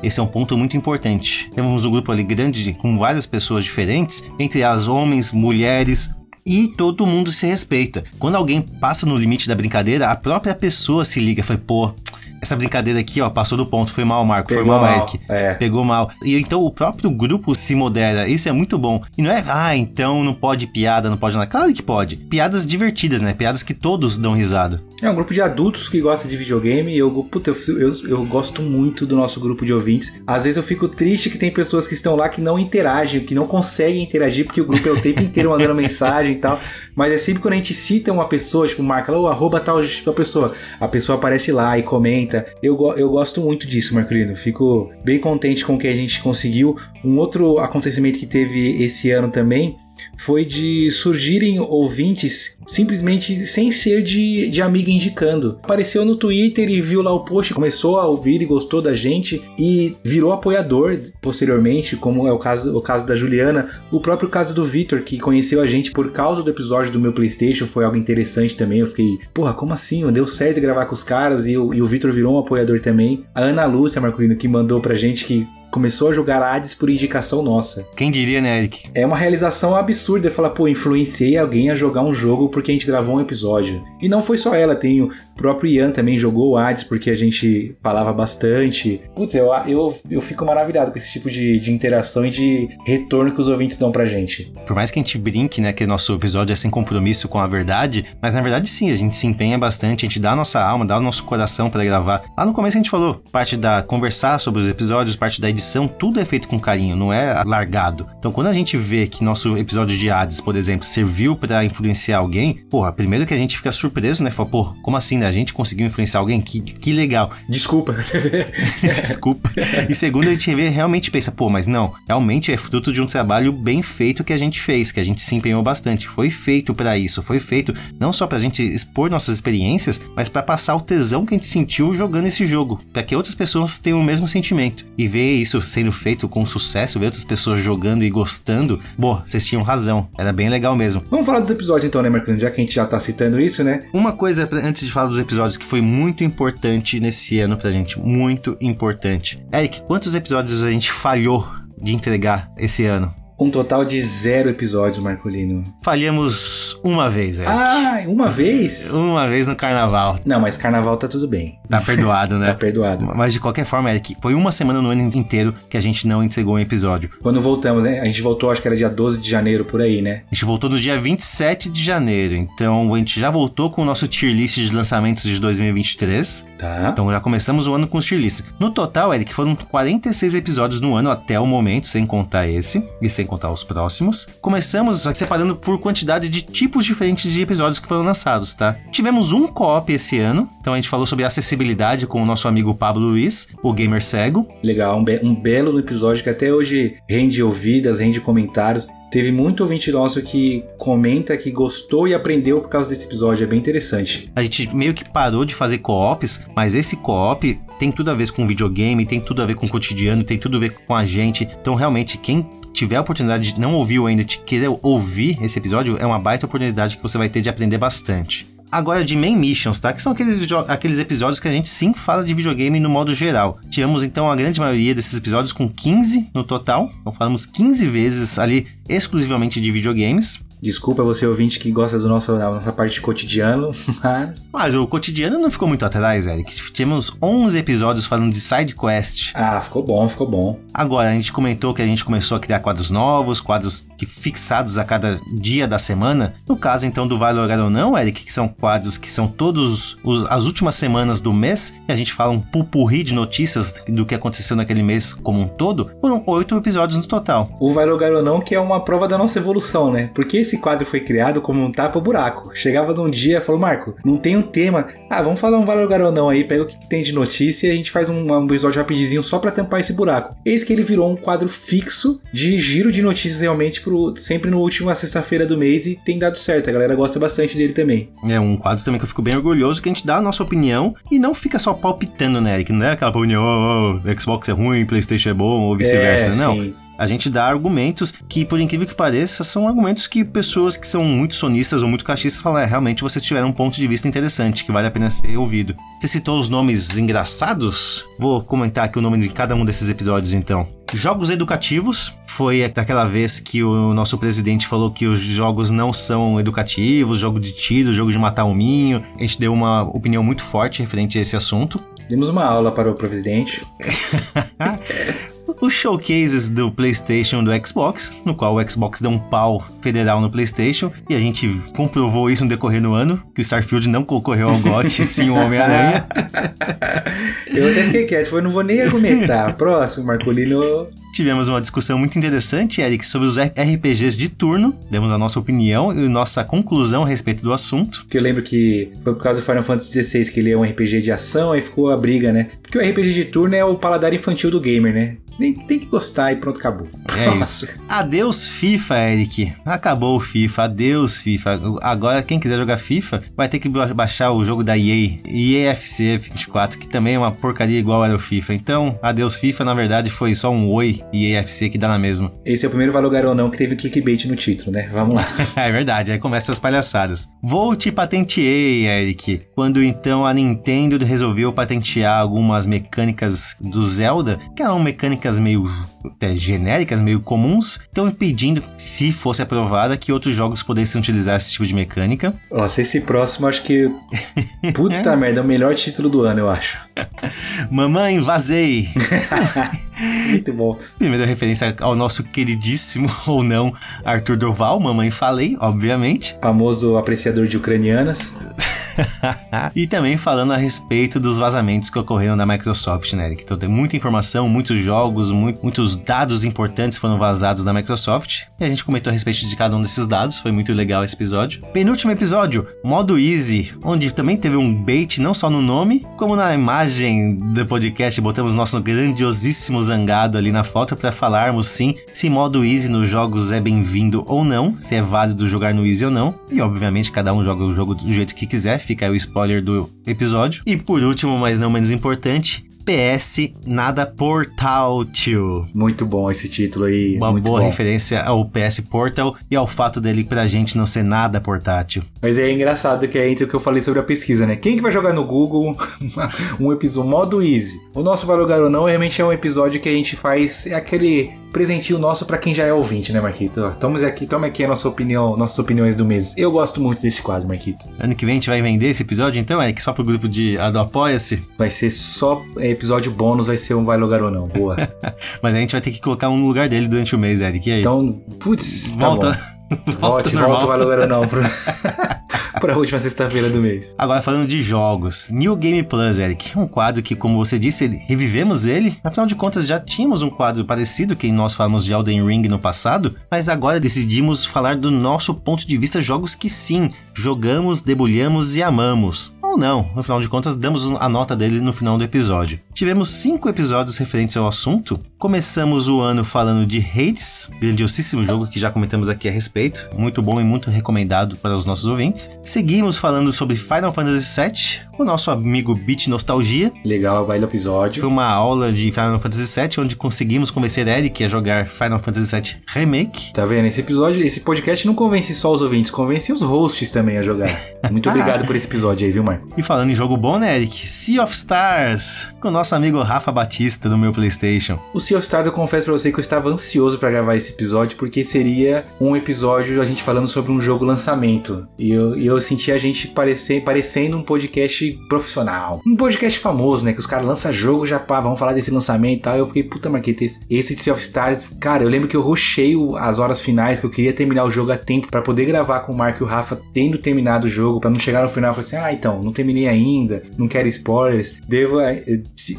Esse é um ponto muito importante. Temos um grupo ali grande com várias pessoas diferentes, entre as homens, mulheres, e todo mundo se respeita. Quando alguém passa no limite da brincadeira, a própria pessoa se liga fala, pô, essa brincadeira aqui, ó, passou do ponto, foi mal, Marco, Pegou foi mal, mal, Eric. É. Pegou mal. E então o próprio grupo se modera, isso é muito bom. E não é, ah, então não pode piada, não pode nada. Claro que pode. Piadas divertidas, né? Piadas que todos dão risada. É um grupo de adultos que gosta de videogame e eu, puta, eu, eu, eu, gosto muito do nosso grupo de ouvintes. Às vezes eu fico triste que tem pessoas que estão lá que não interagem, que não conseguem interagir porque o grupo é o tempo inteiro mandando mensagem e tal. Mas é sempre quando a gente cita uma pessoa, tipo, marca lá, oh, arroba tal, tal pessoa. A pessoa aparece lá e comenta. Eu, eu gosto muito disso, Marcolino. Fico bem contente com o que a gente conseguiu. Um outro acontecimento que teve esse ano também foi de surgirem ouvintes simplesmente sem ser de, de amiga indicando. Apareceu no Twitter e viu lá o post, começou a ouvir e gostou da gente e virou apoiador posteriormente, como é o caso, o caso da Juliana, o próprio caso do Victor, que conheceu a gente por causa do episódio do meu PlayStation, foi algo interessante também. Eu fiquei, porra, como assim? Deu certo gravar com os caras e, e o Victor virou um apoiador também. A Ana Lúcia Marcolino, que mandou pra gente que começou a jogar Hades por indicação nossa. Quem diria, né, Eric? É uma realização absurda falar, pô, influenciei alguém a jogar um jogo porque a gente gravou um episódio. E não foi só ela, tem o próprio Ian também jogou o Hades porque a gente falava bastante. Putz, eu, eu, eu fico maravilhado com esse tipo de, de interação e de retorno que os ouvintes dão pra gente. Por mais que a gente brinque, né, que nosso episódio é sem compromisso com a verdade, mas na verdade sim, a gente se empenha bastante, a gente dá a nossa alma, dá o nosso coração para gravar. Lá no começo a gente falou, parte da conversar sobre os episódios, parte da edição, tudo é feito com carinho, não é largado. Então, quando a gente vê que nosso episódio de Hades, por exemplo, serviu para influenciar alguém, porra, primeiro que a gente fica surpreso, né? Fala, pô, como assim, né? A gente conseguiu influenciar alguém? Que, que legal. Desculpa, você vê. Desculpa. E segundo, a gente vê, realmente pensa, pô, mas não, realmente é fruto de um trabalho bem feito que a gente fez, que a gente se empenhou bastante. Foi feito para isso, foi feito não só pra gente expor nossas experiências, mas para passar o tesão que a gente sentiu jogando esse jogo, para que outras pessoas tenham o mesmo sentimento. E ver isso sendo feito com sucesso, ver outras pessoas jogando e gostando, bom, vocês tinham razão. Era bem legal mesmo. Vamos falar dos episódios então, né, Marcos? Já que a gente já tá citando isso, né? Uma coisa antes de falar dos episódios que foi muito importante nesse ano pra gente, muito importante. Eric, quantos episódios a gente falhou de entregar esse ano? Um total de zero episódios, Marcolino. Falhamos uma vez, Eric. Ah, uma vez? Uma vez no carnaval. Não, mas carnaval tá tudo bem. Tá perdoado, né? Tá perdoado. Mas de qualquer forma, Eric, foi uma semana no ano inteiro que a gente não entregou um episódio. Quando voltamos, né? A gente voltou, acho que era dia 12 de janeiro por aí, né? A gente voltou no dia 27 de janeiro, então a gente já voltou com o nosso tier list de lançamentos de 2023. Tá. Então já começamos o ano com os tier list. No total, Eric, foram 46 episódios no ano até o momento, sem contar esse e sem contar os próximos. Começamos só que separando por quantidade de tipos diferentes de episódios que foram lançados, tá? Tivemos um co-op esse ano, então a gente falou sobre acessibilidade com o nosso amigo Pablo Luiz, o gamer cego. Legal, um, be- um belo episódio que até hoje rende ouvidas, rende comentários. Teve muito ouvinte nosso que comenta que gostou e aprendeu por causa desse episódio, é bem interessante. A gente meio que parou de fazer co-ops, mas esse co-op tem tudo a ver com videogame, tem tudo a ver com o cotidiano, tem tudo a ver com a gente. Então, realmente, quem tiver a oportunidade de não ouviu ainda, de querer ouvir esse episódio, é uma baita oportunidade que você vai ter de aprender bastante. Agora de main missions, tá? Que são aqueles, aqueles episódios que a gente sim fala de videogame no modo geral. Tivemos então a grande maioria desses episódios com 15 no total. Então falamos 15 vezes ali exclusivamente de videogames. Desculpa você ouvinte que gosta do nosso, da nossa parte cotidiano, mas. Mas o cotidiano não ficou muito atrás, Eric. Tivemos 11 episódios falando de side quest. Ah, ficou bom, ficou bom. Agora, a gente comentou que a gente começou a criar quadros novos, quadros que fixados a cada dia da semana. No caso, então, do Vai Logar ou Não, Eric, que são quadros que são todos os- as últimas semanas do mês, e a gente fala um pupurri de notícias do que aconteceu naquele mês como um todo. Foram oito episódios no total. O Vai Logar ou Não, que é uma prova da nossa evolução, né? Porque esse quadro foi criado como um tapa-buraco. Chegava num dia e falou, Marco, não tem um tema. Ah, vamos falar um Vai Logar ou Não aí, pega o que que tem de notícia e a gente faz um, um episódio rapidinho só pra tampar esse buraco. Eis que ele virou um quadro fixo de giro de notícias realmente pro, sempre no último sexta-feira do mês e tem dado certo. A galera gosta bastante dele também. É um quadro também que eu fico bem orgulhoso, que a gente dá a nossa opinião e não fica só palpitando, né, Eric? Não é aquela opinião, oh, oh, Xbox é ruim, Playstation é bom, ou vice-versa. É, não. sim. A gente dá argumentos que, por incrível que pareça, são argumentos que pessoas que são muito sonistas ou muito caixistas falam, é, realmente vocês tiveram um ponto de vista interessante, que vale a pena ser ouvido. Você citou os nomes engraçados? Vou comentar aqui o nome de cada um desses episódios, então. Jogos educativos, foi daquela vez que o nosso presidente falou que os jogos não são educativos, jogo de tiro, jogo de matar um minho. A gente deu uma opinião muito forte referente a esse assunto. Demos uma aula para o presidente. os showcases do PlayStation e do Xbox, no qual o Xbox deu um pau federal no PlayStation, e a gente comprovou isso no decorrer do ano, que o Starfield não concorreu ao GOT, sim o Homem-Aranha. Eu até fiquei quieto, foi, não vou nem argumentar. Próximo, Marcolino. Tivemos uma discussão muito interessante, Eric, sobre os RPGs de turno, demos a nossa opinião e nossa conclusão a respeito do assunto. Porque eu lembro que foi por causa do Final Fantasy XVI que ele é um RPG de ação, aí ficou a briga, né? Porque o RPG de turno é o paladar infantil do gamer, né? Tem, tem que gostar e pronto, acabou. É isso. Adeus FIFA, Eric. Acabou o FIFA. Adeus FIFA. Agora quem quiser jogar FIFA vai ter que ba- baixar o jogo da EA, EAFC 24, que também é uma porcaria igual era o FIFA. Então, adeus FIFA, na verdade foi só um oi EAFC que dá na mesma. Esse é o primeiro Valogar ou Não que teve clickbait no título, né? Vamos lá. é verdade, aí começam as palhaçadas. Vou te patenteei, Eric. Quando então a Nintendo resolveu patentear algumas mecânicas do Zelda, que eram mecânicas meio até genéricas, meio comuns, estão impedindo, se fosse aprovada, que outros jogos pudessem utilizar esse tipo de mecânica. Nossa, esse próximo acho que. Puta merda, é o melhor título do ano, eu acho. Mamãe, vazei! Muito bom. Primeira referência ao nosso queridíssimo, ou não, Arthur Doval, Mamãe Falei, obviamente. Famoso apreciador de ucranianas. E também falando a respeito dos vazamentos que ocorreram na Microsoft, né, Eric? Então tem muita informação, muitos jogos, mu- muitos dados importantes foram vazados da Microsoft. E a gente comentou a respeito de cada um desses dados, foi muito legal esse episódio. Penúltimo episódio, modo Easy, onde também teve um bait não só no nome, como na imagem do podcast, botamos nosso grandiosíssimo zangado ali na foto para falarmos sim se modo Easy nos jogos é bem-vindo ou não, se é válido jogar no Easy ou não. E obviamente cada um joga o jogo do jeito que quiser, fica aí o spoiler do episódio. E por último, mas não menos importante, PS Nada Portal 2. Muito bom esse título aí. Uma boa bom. referência ao PS Portal e ao fato dele pra gente não ser nada portátil. Mas é engraçado que é entre o que eu falei sobre a pesquisa, né? Quem que vai jogar no Google um episódio modo easy? O nosso Valogar ou Não realmente é um episódio que a gente faz é aquele presentinho nosso pra quem já é ouvinte, né, Marquito? Estamos aqui, toma aqui a nossa opinião, nossas opiniões do mês. Eu gosto muito desse quadro, Marquito. Ano que vem a gente vai vender esse episódio, então, é que só pro grupo de a do Apoia-se. Vai ser só é, episódio bônus, vai ser um Vai Lugar ou Não. Boa. Mas a gente vai ter que colocar um no lugar dele durante o mês, Eric. E aí? Então, putz, tá volta. bom. Volte, volta o ou Não pro... pra última sexta-feira do mês. Agora falando de jogos, New Game Plus, Eric, um quadro que, como você disse, revivemos ele. Afinal de contas, já tínhamos um quadro parecido que nós falamos de Elden Ring no passado, mas agora decidimos falar do nosso ponto de vista jogos que sim, jogamos, debulhamos e amamos. Ou não, no final de contas, damos a nota deles no final do episódio. Tivemos cinco episódios referentes ao assunto. Começamos o ano falando de Hades, grandiosíssimo jogo que já comentamos aqui a respeito, muito bom e muito recomendado para os nossos ouvintes. Seguimos falando sobre Final Fantasy VII, o nosso amigo Beat Nostalgia. Legal, vai no episódio. Foi uma aula de Final Fantasy VII onde conseguimos convencer Eric a jogar Final Fantasy VII Remake. Tá vendo? Esse episódio, esse podcast não convence só os ouvintes, convence os hosts também a jogar. Muito obrigado por esse episódio aí, viu, E falando em jogo bom, né, Eric? Sea of Stars, com o nosso amigo Rafa Batista do meu PlayStation. O Sea of Stars, eu confesso pra você que eu estava ansioso pra gravar esse episódio, porque seria um episódio a gente falando sobre um jogo lançamento. E eu, e eu senti a gente parecer, parecendo um podcast profissional. Um podcast famoso, né? Que os caras lançam jogo já, pá, vamos falar desse lançamento e tal. Eu fiquei, puta, Marquete, esse, de Sea of Stars, cara, eu lembro que eu rushei o- as horas finais, que eu queria terminar o jogo a tempo pra poder gravar com o Marco e o Rafa tendo terminado o jogo, pra não chegar no final e falar assim, ah, então, não terminei ainda, não quero spoilers. Devo, eh,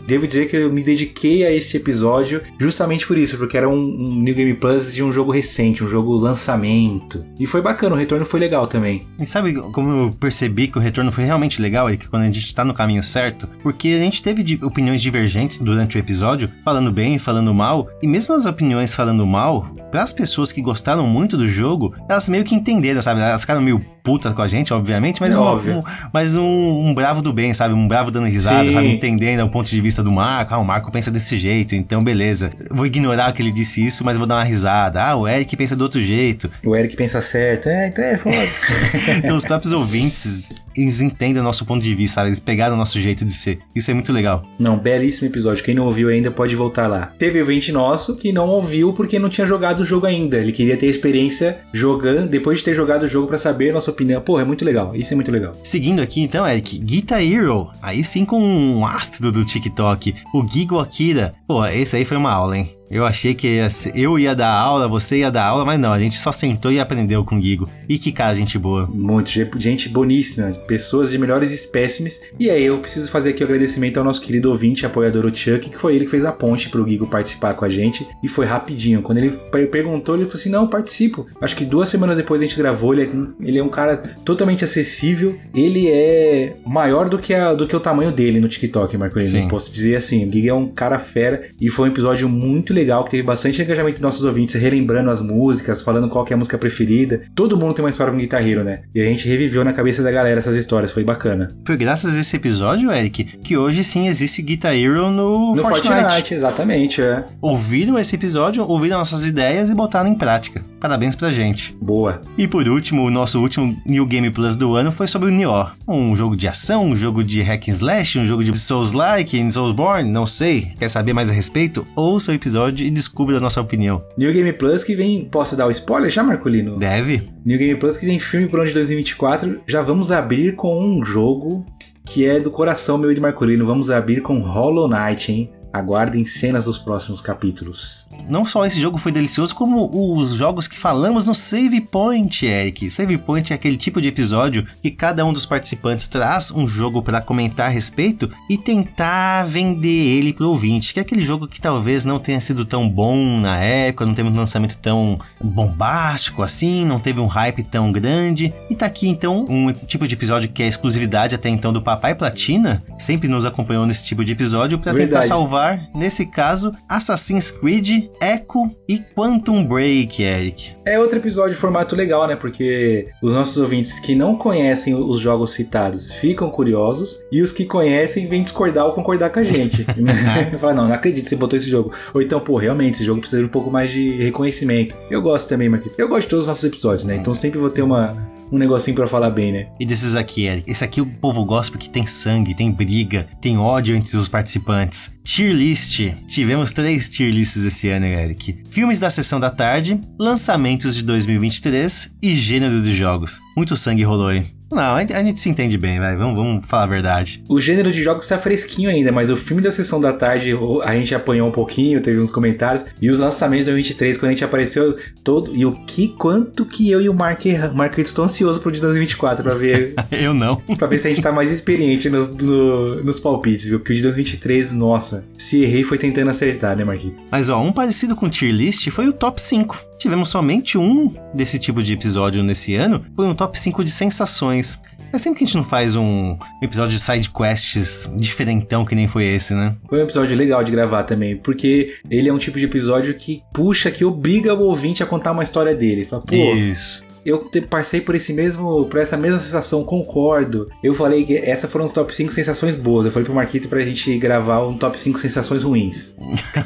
devo dizer que eu me dediquei a este episódio justamente por isso, porque era um, um New Game Plus de um jogo recente, um jogo lançamento. E foi bacana, o retorno foi legal também. E sabe como eu percebi que o retorno foi realmente legal, Eric, quando a gente tá no caminho certo? Porque a gente teve opiniões divergentes durante o episódio, falando bem, falando mal, e mesmo as opiniões falando mal, para as pessoas que gostaram muito do jogo, elas meio que entenderam, sabe? Elas ficaram meio putas com a gente, obviamente, mas, É um, óbvio. um- mas um, um bravo do bem, sabe? Um bravo dando risada, Sim. sabe? Entendendo o ponto de vista do Marco. Ah, o Marco pensa desse jeito, então beleza. Vou ignorar que ele disse isso, mas vou dar uma risada. Ah, o Eric pensa do outro jeito. O Eric pensa certo, é, então é foda. Então os próprios ouvintes, eles entendem o nosso ponto de vista, sabe? Eles pegaram o nosso jeito de ser. Isso é muito legal. Não, belíssimo episódio. Quem não ouviu ainda pode voltar lá. Teve ouvinte nosso que não ouviu porque não tinha jogado o jogo ainda. Ele queria ter experiência jogando, depois de ter jogado o jogo pra saber a nossa opinião. Pô, é muito legal. Isso é muito legal. Seguindo aqui então, Eric, Guitar Hero. Aí sim com um astro do TikTok, o Gigo Akira. Pô, esse aí foi uma aula, hein? Eu achei que ia ser- eu ia dar aula, você ia dar aula, mas não, a gente só sentou e aprendeu com o Gigo. E que cara, gente boa. Muito, ge- gente boníssima, pessoas de melhores espécimes. E aí eu preciso fazer aqui o agradecimento ao nosso querido ouvinte, apoiador o Chuck, que foi ele que fez a ponte pro Gigo participar com a gente. E foi rapidinho. Quando ele per- perguntou, ele falou assim: não, participo. Acho que duas semanas depois a gente gravou. Ele é, ele é um cara totalmente acessível. Ele é maior do que, a- do que o tamanho dele no TikTok, Marcolino. Sim. Posso dizer assim: o Gigo é um cara fera. E foi um episódio muito legal, que teve bastante engajamento dos nossos ouvintes, relembrando as músicas, falando qual é a música preferida. Todo mundo tem uma história com Guitar Hero, né? E a gente reviveu na cabeça da galera essas histórias, foi bacana. Foi graças a esse episódio, Eric, que hoje sim existe Guitar Hero no, No Fortnite. Fortnite, exatamente, é. Ouviram esse episódio, ouviram nossas ideias e botaram em prática. Parabéns pra gente. Boa. E por último, o nosso último New Game Plus do ano foi sobre o Nioh. Um jogo de ação, um jogo de hack and slash, um jogo de Souls-like, Soulsborne, não sei. Quer saber mais a respeito? Ouça o episódio e descubra a nossa opinião. New Game Plus que vem. Posso dar o spoiler já, Marcolino? Deve? New Game Plus que vem filme pro ano de 2024. Já vamos abrir com um jogo que é do coração meu e de Marcolino. Vamos abrir com Hollow Knight, hein? Aguardem cenas dos próximos capítulos. Não só esse jogo foi delicioso, como os jogos que falamos no Save Point, Eric. Save Point é aquele tipo de episódio que cada um dos participantes traz um jogo para comentar a respeito e tentar vender ele pro ouvinte. Que é aquele jogo que talvez não tenha sido tão bom na época, não teve um lançamento tão bombástico assim, não teve um hype tão grande. E tá aqui então um tipo de episódio que é exclusividade até então do Papai Platina, sempre nos acompanhou nesse tipo de episódio para tentar salvar nesse caso, Assassin's Creed, Echo e Quantum Break, Eric. É outro episódio de formato legal, né? Porque os nossos ouvintes que não conhecem os jogos citados ficam curiosos e os que conhecem vêm discordar ou concordar com a gente. Fala, não, não acredito que você botou esse jogo. Ou então, pô, realmente, esse jogo precisa de um pouco mais de reconhecimento. Eu gosto também, Marquito. Eu gosto de todos os nossos episódios, né? Então sempre vou ter uma, um negocinho pra falar bem, né? E desses aqui, Eric? Esse aqui o povo gosta porque tem sangue, tem briga, tem ódio entre os participantes. Tier list. Tivemos três tier lists esse ano, Eric. Filmes da sessão da tarde, lançamentos de 2023 e gênero de jogos. Muito sangue rolou, hein? Não, a gente, a gente se entende bem, vai. Vamos, vamos falar a verdade. O gênero de jogos tá fresquinho ainda, mas o filme da sessão da tarde o- a gente apanhou um pouquinho, teve uns comentários. E os lançamentos de 2023, quando a gente apareceu todo. E o que, quanto que eu e o Mark, Mark estou ansioso pro de 2024 pra ver, Eu não. pra ver se a gente tá mais experiente nos, no- nos palpites, viu? Porque o de 2023, nossa, se errei foi tentando acertar, né, Marquito? Mas ó, um parecido com tier list foi o top 5. Tivemos somente um desse tipo de episódio nesse ano, foi um top 5 de sensações. Mas sempre que a gente não faz um episódio de side quests diferentão que nem foi esse, né? Foi um episódio legal de gravar também, porque ele é um tipo de episódio que puxa, que obriga o ouvinte a contar uma história dele. Fala, pô, Isso. Eu passei por esse mesmo, por essa mesma sensação, concordo. Eu falei que essas foram os top 5 sensações boas. Eu falei pro Marquito pra gente gravar um top 5 sensações ruins.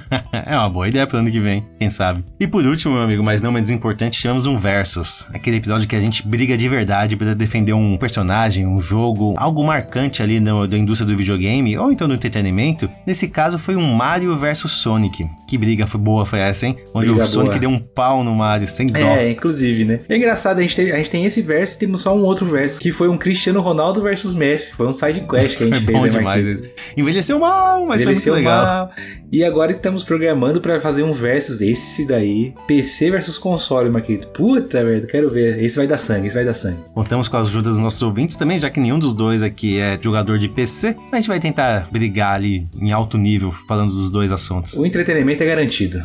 É uma boa ideia pro ano que vem, quem sabe. E por último, meu amigo, mas não menos importante, tivemos um Versus. Aquele episódio que a gente briga de verdade pra defender um personagem, um jogo, algo marcante ali no- da indústria do videogame, ou então do entretenimento. Nesse caso foi um Mario versus Sonic. Que briga foi boa foi essa, hein? Onde Briga o Sonic boa. deu um pau no Mario, sem dó. É, inclusive, né? É engraçado, a gente, tem, a gente tem esse verso e temos só um outro verso, que foi um Cristiano Ronaldo versus Messi. Foi um side quest que a gente fez, bom né, demais esse. Envelheceu mal, mas Envelheceu foi muito legal. mal. E agora estamos programando pra fazer um versus esse daí. PC versus console, Marquito. Puta merda, quero ver. Esse vai dar sangue, esse vai dar sangue. Contamos com a ajuda dos nossos ouvintes também, já que nenhum dos dois aqui é jogador de PC. A gente vai tentar brigar ali em alto nível, falando dos dois assuntos. O entretenimento é garantido.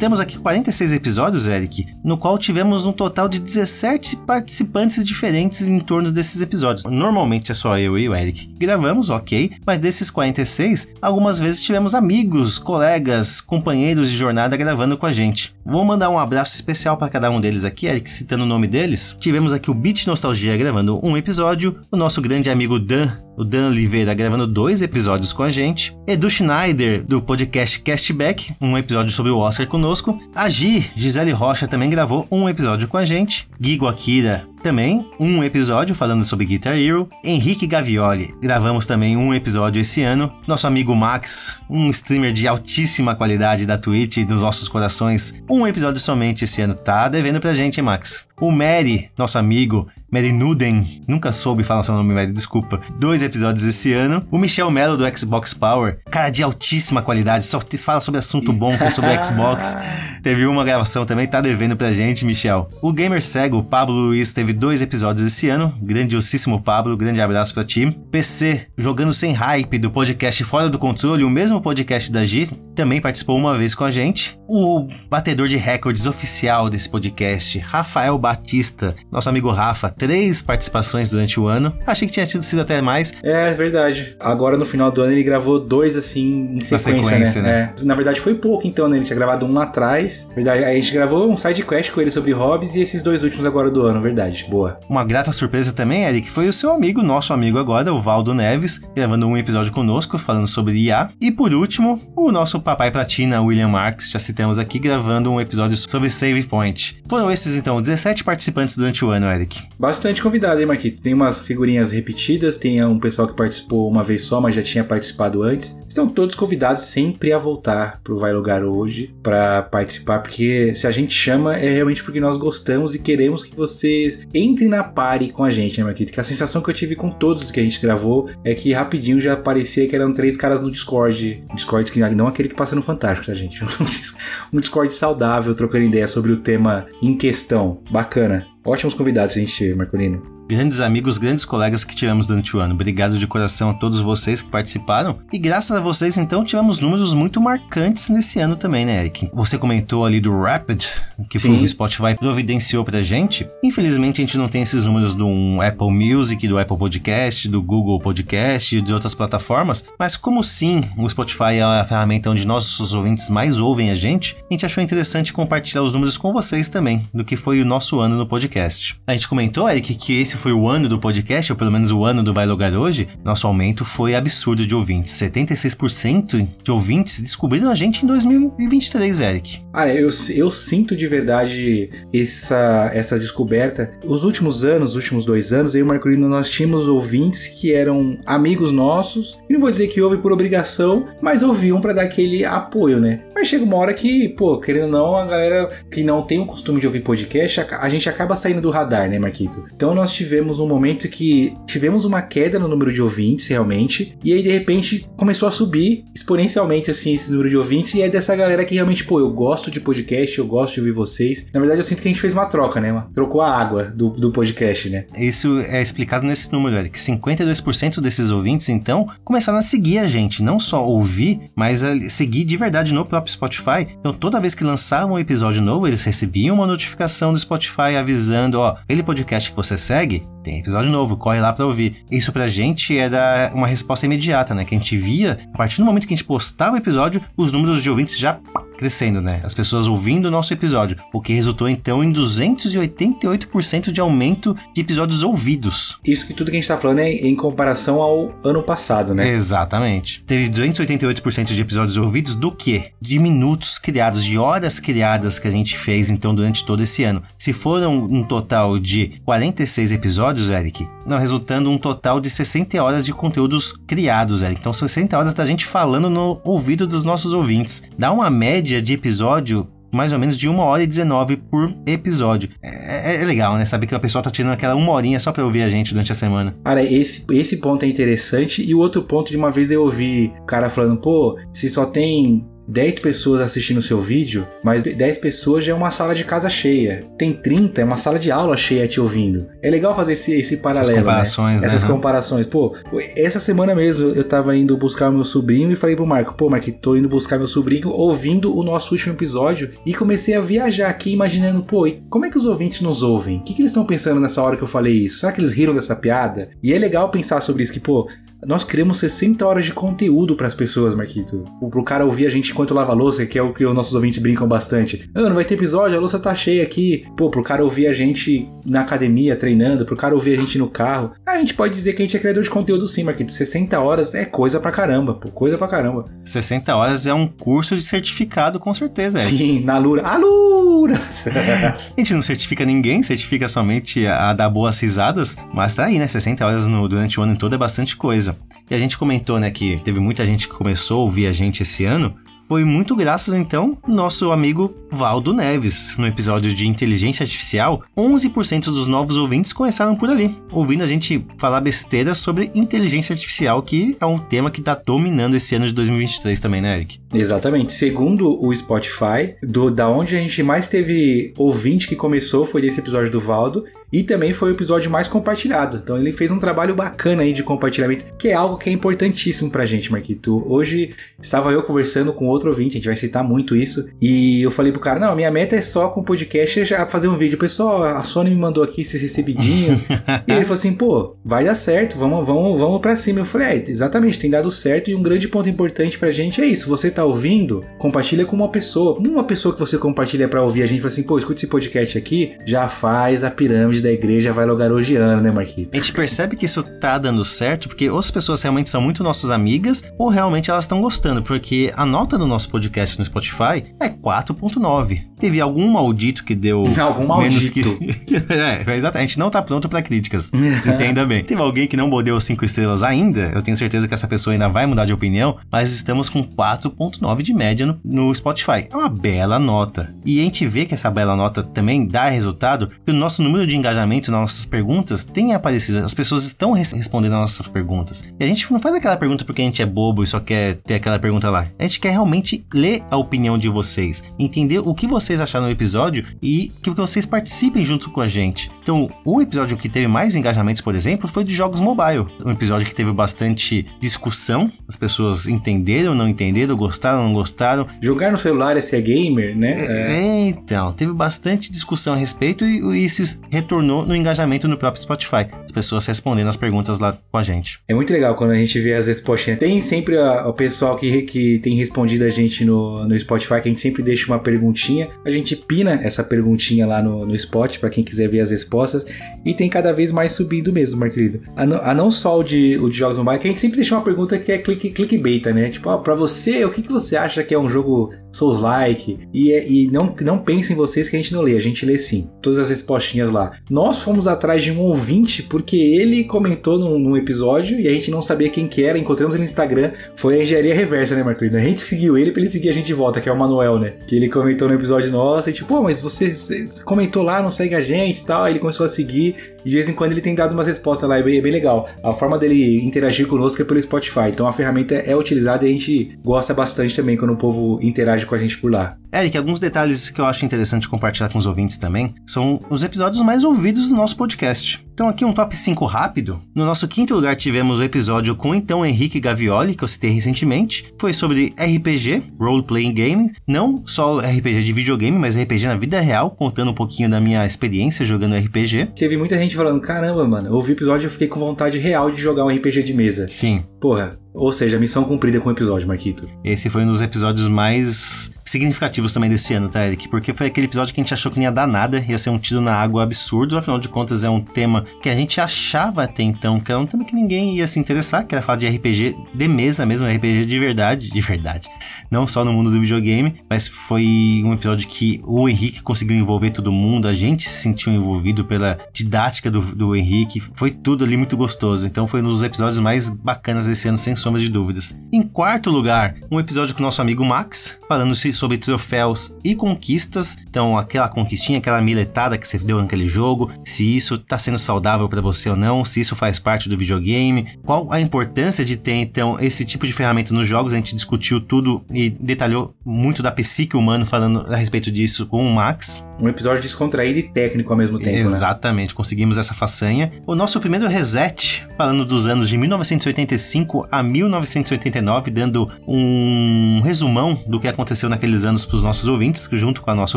Temos aqui 46 episódios, Eric, no qual tivemos um total de 17 participantes diferentes em torno desses episódios. Normalmente é só eu e o Eric que gravamos, ok, mas desses 46, algumas vezes tivemos amigos, colegas, companheiros de jornada gravando com a gente. Vou mandar um abraço especial para cada um deles aqui, Eric, citando o nome deles. Tivemos aqui o Beat Nostalgia gravando um episódio, o nosso grande amigo Dan o Dan Oliveira gravando dois episódios com a gente, Edu Schneider do podcast Castback, um episódio sobre o Oscar conosco, a Gi, Gisele Rocha também gravou um episódio com a gente, Gigo Akira também um episódio falando sobre Guitar Hero, Henrique Gavioli gravamos também um episódio esse ano, nosso amigo Max, um streamer de altíssima qualidade da Twitch e dos nossos corações, um episódio somente esse ano, tá devendo pra gente, hein, Max? O Mary, nosso amigo, Mary Nuden, nunca soube falar seu nome, Mary, desculpa. Dois episódios esse ano. O Michel Mello do Xbox Power, cara de altíssima qualidade, só fala sobre assunto bom que é sobre Xbox. Teve uma gravação também, tá devendo pra gente, Michel. O Gamer Cego, o Pablo Luiz, teve dois episódios esse ano. Grandiosíssimo Pablo, grande abraço pra ti. PC, jogando sem hype, do podcast Fora do Controle, o mesmo podcast da G, também participou uma vez com a gente. O batedor de recordes oficial desse podcast, Rafael Batista, nosso amigo Rafa, três participações durante o ano. Achei que tinha tido sido até mais. É verdade. Agora no final do ano ele gravou dois assim em sequência, sequência, né? É. Na verdade foi pouco então, né? Ele tinha gravado um lá atrás. Verdade. A gente gravou um side quest com ele sobre hobbies e esses dois últimos agora do ano, verdade. Boa. Uma grata surpresa também, Eric, foi o seu amigo, nosso amigo agora, o Valdo Neves, gravando um episódio conosco falando sobre IA. E por último, o nosso papai platina, William Marks, já citamos aqui, gravando um episódio sobre Save Point. Foram esses então 17 participantes durante o ano, Eric. Bastante convidado, hein, Marquito? Tem umas figurinhas repetidas, tem um pessoal que participou uma vez só, mas já tinha participado antes. Estão todos convidados sempre a voltar pro Vai Lugar hoje para participar, porque se a gente chama é realmente porque nós gostamos e queremos que vocês entrem na pare com a gente, né, Marquito? Que a sensação que eu tive com todos que a gente gravou é que rapidinho já parecia que eram três caras no Discord. Discord que não aquele que passa no Fantástico, tá, gente? um Discord saudável, trocando ideia sobre o tema em questão. Bacana. Ótimos convidados a gente teve, Marcolino. Grandes amigos, grandes colegas que tivemos durante o ano. Obrigado de coração a todos vocês que participaram. E graças a vocês, então, tivemos números muito marcantes nesse ano também, né, Eric? Você comentou ali do Rapid, que foi Sim. o Spotify providenciou pra gente. Infelizmente, a gente não tem esses números do um Apple Music, do Apple Podcast, do Google Podcast e de outras plataformas. Mas como sim, o Spotify é a ferramenta onde nossos ouvintes mais ouvem a gente, a gente achou interessante compartilhar os números com vocês também, do que foi o nosso ano no podcast. A gente comentou, Eric, que esse foi o ano do podcast, ou pelo menos o ano do Vai Logar hoje, nosso aumento foi absurdo de ouvintes. 76% de ouvintes descobriram a gente em 2023, Eric. Ah, eu, eu sinto de verdade essa, essa descoberta. Os últimos anos, os últimos dois anos, eu e o Marcolino, nós tínhamos ouvintes que eram amigos nossos. E não vou dizer que houve por obrigação, mas ouviam para dar aquele apoio, né? Mas chega uma hora que, pô, querendo ou não, a galera que não tem o costume de ouvir podcast, a, a gente acaba saindo do radar, né, Marquito? Então nós tivemos um momento que tivemos uma queda no número de ouvintes, realmente, e aí de repente começou a subir exponencialmente, assim, esse número de ouvintes, e é dessa galera que realmente, pô, eu gosto de podcast, eu gosto de ouvir vocês. Na verdade, eu sinto que a gente fez uma troca, né? Trocou a água do, do podcast, né? Isso é explicado nesse número, Eric. 52% desses ouvintes, então, começaram a seguir a gente. Não só ouvir, mas seguir de verdade no próprio Spotify. Então, toda vez que lançavam um episódio novo, eles recebiam uma notificação do Spotify avisando: ó, aquele podcast que você segue, segue tem episódio novo, corre lá pra ouvir. Isso pra gente era uma resposta imediata, né? Que a gente via, a partir do momento que a gente postava o episódio, os números de ouvintes já crescendo, né? As pessoas ouvindo o nosso episódio, o que resultou então em 288% de aumento de episódios ouvidos. Isso que tudo que a gente tá falando é em comparação ao ano passado, né? Exatamente. Teve 288% de episódios ouvidos do que? De minutos criados, de horas criadas que a gente fez então durante todo esse ano. Se foram um total de 46 episódios, Eric, não, resultando um total de 60 horas de conteúdos criados, Eric. Então 60 horas da gente falando no ouvido dos nossos ouvintes. Dá uma média média de episódio mais ou menos de 1 hora e 19 por episódio. É, é, é, legal, né? Saber que a pessoa tá tirando aquela uma horinha só pra ouvir a gente durante a semana. Cara, esse, esse ponto é interessante. E o outro ponto, de uma vez eu ouvi o cara falando, pô, se só tem 10 pessoas assistindo o seu vídeo, mas 10 pessoas já é uma sala de casa cheia. Tem 30, é uma sala de aula cheia te ouvindo. É legal fazer esse, esse paralelo. Essas comparações, né? né? Essas comparações. Pô, essa semana mesmo eu tava indo buscar o meu sobrinho e falei pro Marco, pô, Marco, tô indo buscar meu sobrinho ouvindo o nosso último episódio e comecei a viajar aqui imaginando, pô, como é que os ouvintes nos ouvem? O que, que eles estão pensando nessa hora que eu falei isso? Será que eles riram dessa piada? E é legal pensar sobre isso, que, pô, nós criamos 60 horas de conteúdo para as pessoas, Marquito. Pro cara ouvir a gente enquanto lava louça, que é o que os nossos ouvintes brincam bastante. Ah, não vai ter episódio, a louça tá cheia aqui. Pô, pro cara ouvir a gente na academia treinando, pro cara ouvir a gente no carro. A gente pode dizer que a gente é criador de conteúdo sim, Marquito. 60 horas é coisa pra caramba, pô, coisa pra caramba. 60 horas é um curso de certificado, com certeza. É. Sim, na Lura. A Lura! a gente não certifica ninguém, certifica somente a dar boas risadas, mas tá aí, né? 60 horas no, durante o ano todo é bastante coisa coisa. E a gente comentou, né, que teve muita gente que começou a ouvir a gente esse ano, foi muito graças então nosso amigo Valdo Neves. No episódio de Inteligência Artificial, 11% dos novos ouvintes começaram por ali, ouvindo a gente falar besteira sobre inteligência artificial, que é um tema que está dominando esse ano de 2023 também, né, Eric? Exatamente. Segundo o Spotify, do, da onde a gente mais teve ouvinte que começou foi desse episódio do Valdo, e também foi o episódio mais compartilhado. Então ele fez um trabalho bacana aí de compartilhamento, que é algo que é importantíssimo pra gente, Marquito. Hoje estava eu conversando com outro ouvinte, a gente vai citar muito isso, e eu falei pro cara: não, minha meta é só com o podcast já fazer um vídeo. Pessoal, a Sony me mandou aqui esses recebidinhos. e ele falou assim: pô, vai dar certo, vamos, vamos, vamos pra cima. Eu falei: é, exatamente, tem dado certo, e um grande ponto importante pra gente é isso. Você tá ouvindo, compartilha com uma pessoa. Uma pessoa que você compartilha para ouvir a gente, fala assim: pô, escuta esse podcast aqui, já faz a pirâmide da igreja vai logar hoje ano, né, Marquito? A gente percebe que isso tá dando certo porque ou as pessoas realmente são muito nossas amigas ou realmente elas estão gostando, porque a nota do nosso podcast no Spotify é 4.9. Teve algum maldito que deu algum maldito. que É, exatamente. A gente não tá pronto para críticas. Entenda bem. Teve alguém que não deu 5 estrelas ainda, eu tenho certeza que essa pessoa ainda vai mudar de opinião, mas estamos com 4.9 de média no, no Spotify. É uma bela nota. E a gente vê que essa bela nota também dá resultado, porque o nosso número de engajamento engajamento nas nossas perguntas tem aparecido. As pessoas estão res respondendo as nossas perguntas. E a gente não faz aquela pergunta porque a gente é bobo e só quer ter aquela pergunta lá. A gente quer realmente ler a opinião de vocês, entender o que vocês acharam do episódio e que vocês participem junto com a gente. Então, o episódio que teve mais engajamentos, por exemplo, foi de jogos mobile. Um episódio que teve bastante discussão. As pessoas entenderam, não entenderam, gostaram, não gostaram. Jogar no celular é ser gamer, né? É, é então, teve bastante discussão a respeito e, e isso retornou no engajamento no próprio Spotify. as pessoas respondendo as perguntas lá com a gente. É muito legal quando a gente vê as respostinhas. Tem sempre a- o pessoal que, que tem respondido a gente no, no Spotify, que a gente sempre deixa uma perguntinha. A gente pina essa perguntinha lá no, no Spot pra quem quiser ver as respostas. E tem cada vez mais subindo mesmo, meu. A, não- a não só o de, o de jogos mobile, que a gente sempre deixa uma pergunta que é click, clickbait, né? Tipo, ó, pra você, o que, que você acha que é um jogo Souls-like? E, é- e não, não pensem em vocês que a gente não lê, a gente lê sim. Todas as respostinhas lá. Nós fomos atrás de um ouvinte porque ele comentou num, num episódio e a gente não sabia quem que era, encontramos ele no Instagram. Foi a engenharia reversa, né, Marcolino? A gente seguiu ele pra ele seguir a gente de volta, que é o Manuel, né? Que ele comentou no episódio nosso e tipo, pô, mas você comentou lá, não segue a gente e tal. Aí ele começou a seguir e de vez em quando ele tem dado umas respostas lá, é bem, é bem legal. A forma dele interagir conosco é pelo Spotify. Então a ferramenta é utilizada e a gente gosta bastante também quando o povo interage com a gente por lá. Eric, alguns detalhes que eu acho interessante compartilhar com os ouvintes também são os episódios mais ouvidos do nosso podcast. Então, aqui um top 5 rápido. No nosso quinto lugar, tivemos o episódio com então Henrique Gavioli, que eu citei recentemente. Foi sobre RPG, Role Playing Game. Não só RPG de videogame, mas RPG na vida real, contando um pouquinho da minha experiência jogando RPG. Teve muita gente falando: caramba, mano, eu ouvi o episódio e eu fiquei com vontade real de jogar um RPG de mesa. Sim, Porra, ou seja, missão cumprida com o episódio, Marquito. Esse foi um dos episódios mais significativos também desse ano, tá, Eric? Porque foi aquele episódio que a gente achou que não ia dar nada, ia ser um tiro na água absurdo, afinal de contas é um tema que a gente achava até então que era um tema que ninguém ia se interessar, que era falar de RPG de mesa mesmo, RPG de verdade, de verdade. Não só no mundo do videogame, mas foi um episódio que o Henrique conseguiu envolver todo mundo, a gente se sentiu envolvido pela didática do, do Henrique, foi tudo ali muito gostoso. Então foi um dos episódios mais bacanas desse ano, sem sombra de dúvidas. Em quarto lugar, um episódio com o nosso amigo Max, falando sobre troféus e conquistas. Então, aquela conquistinha, aquela miletada que você deu naquele jogo, se isso tá sendo saudável para você ou não, se isso faz parte do videogame, qual a importância de ter então esse tipo de ferramenta nos jogos. A gente discutiu tudo e detalhou muito da psique humano falando a respeito disso com o Max. Um episódio descontraído e técnico ao mesmo tempo, né? Exatamente, conseguimos essa façanha. O nosso primeiro reset, falando dos anos de 1985 a 1989, dando um resumão do que aconteceu naqueles anos para os nossos ouvintes, junto com a nossa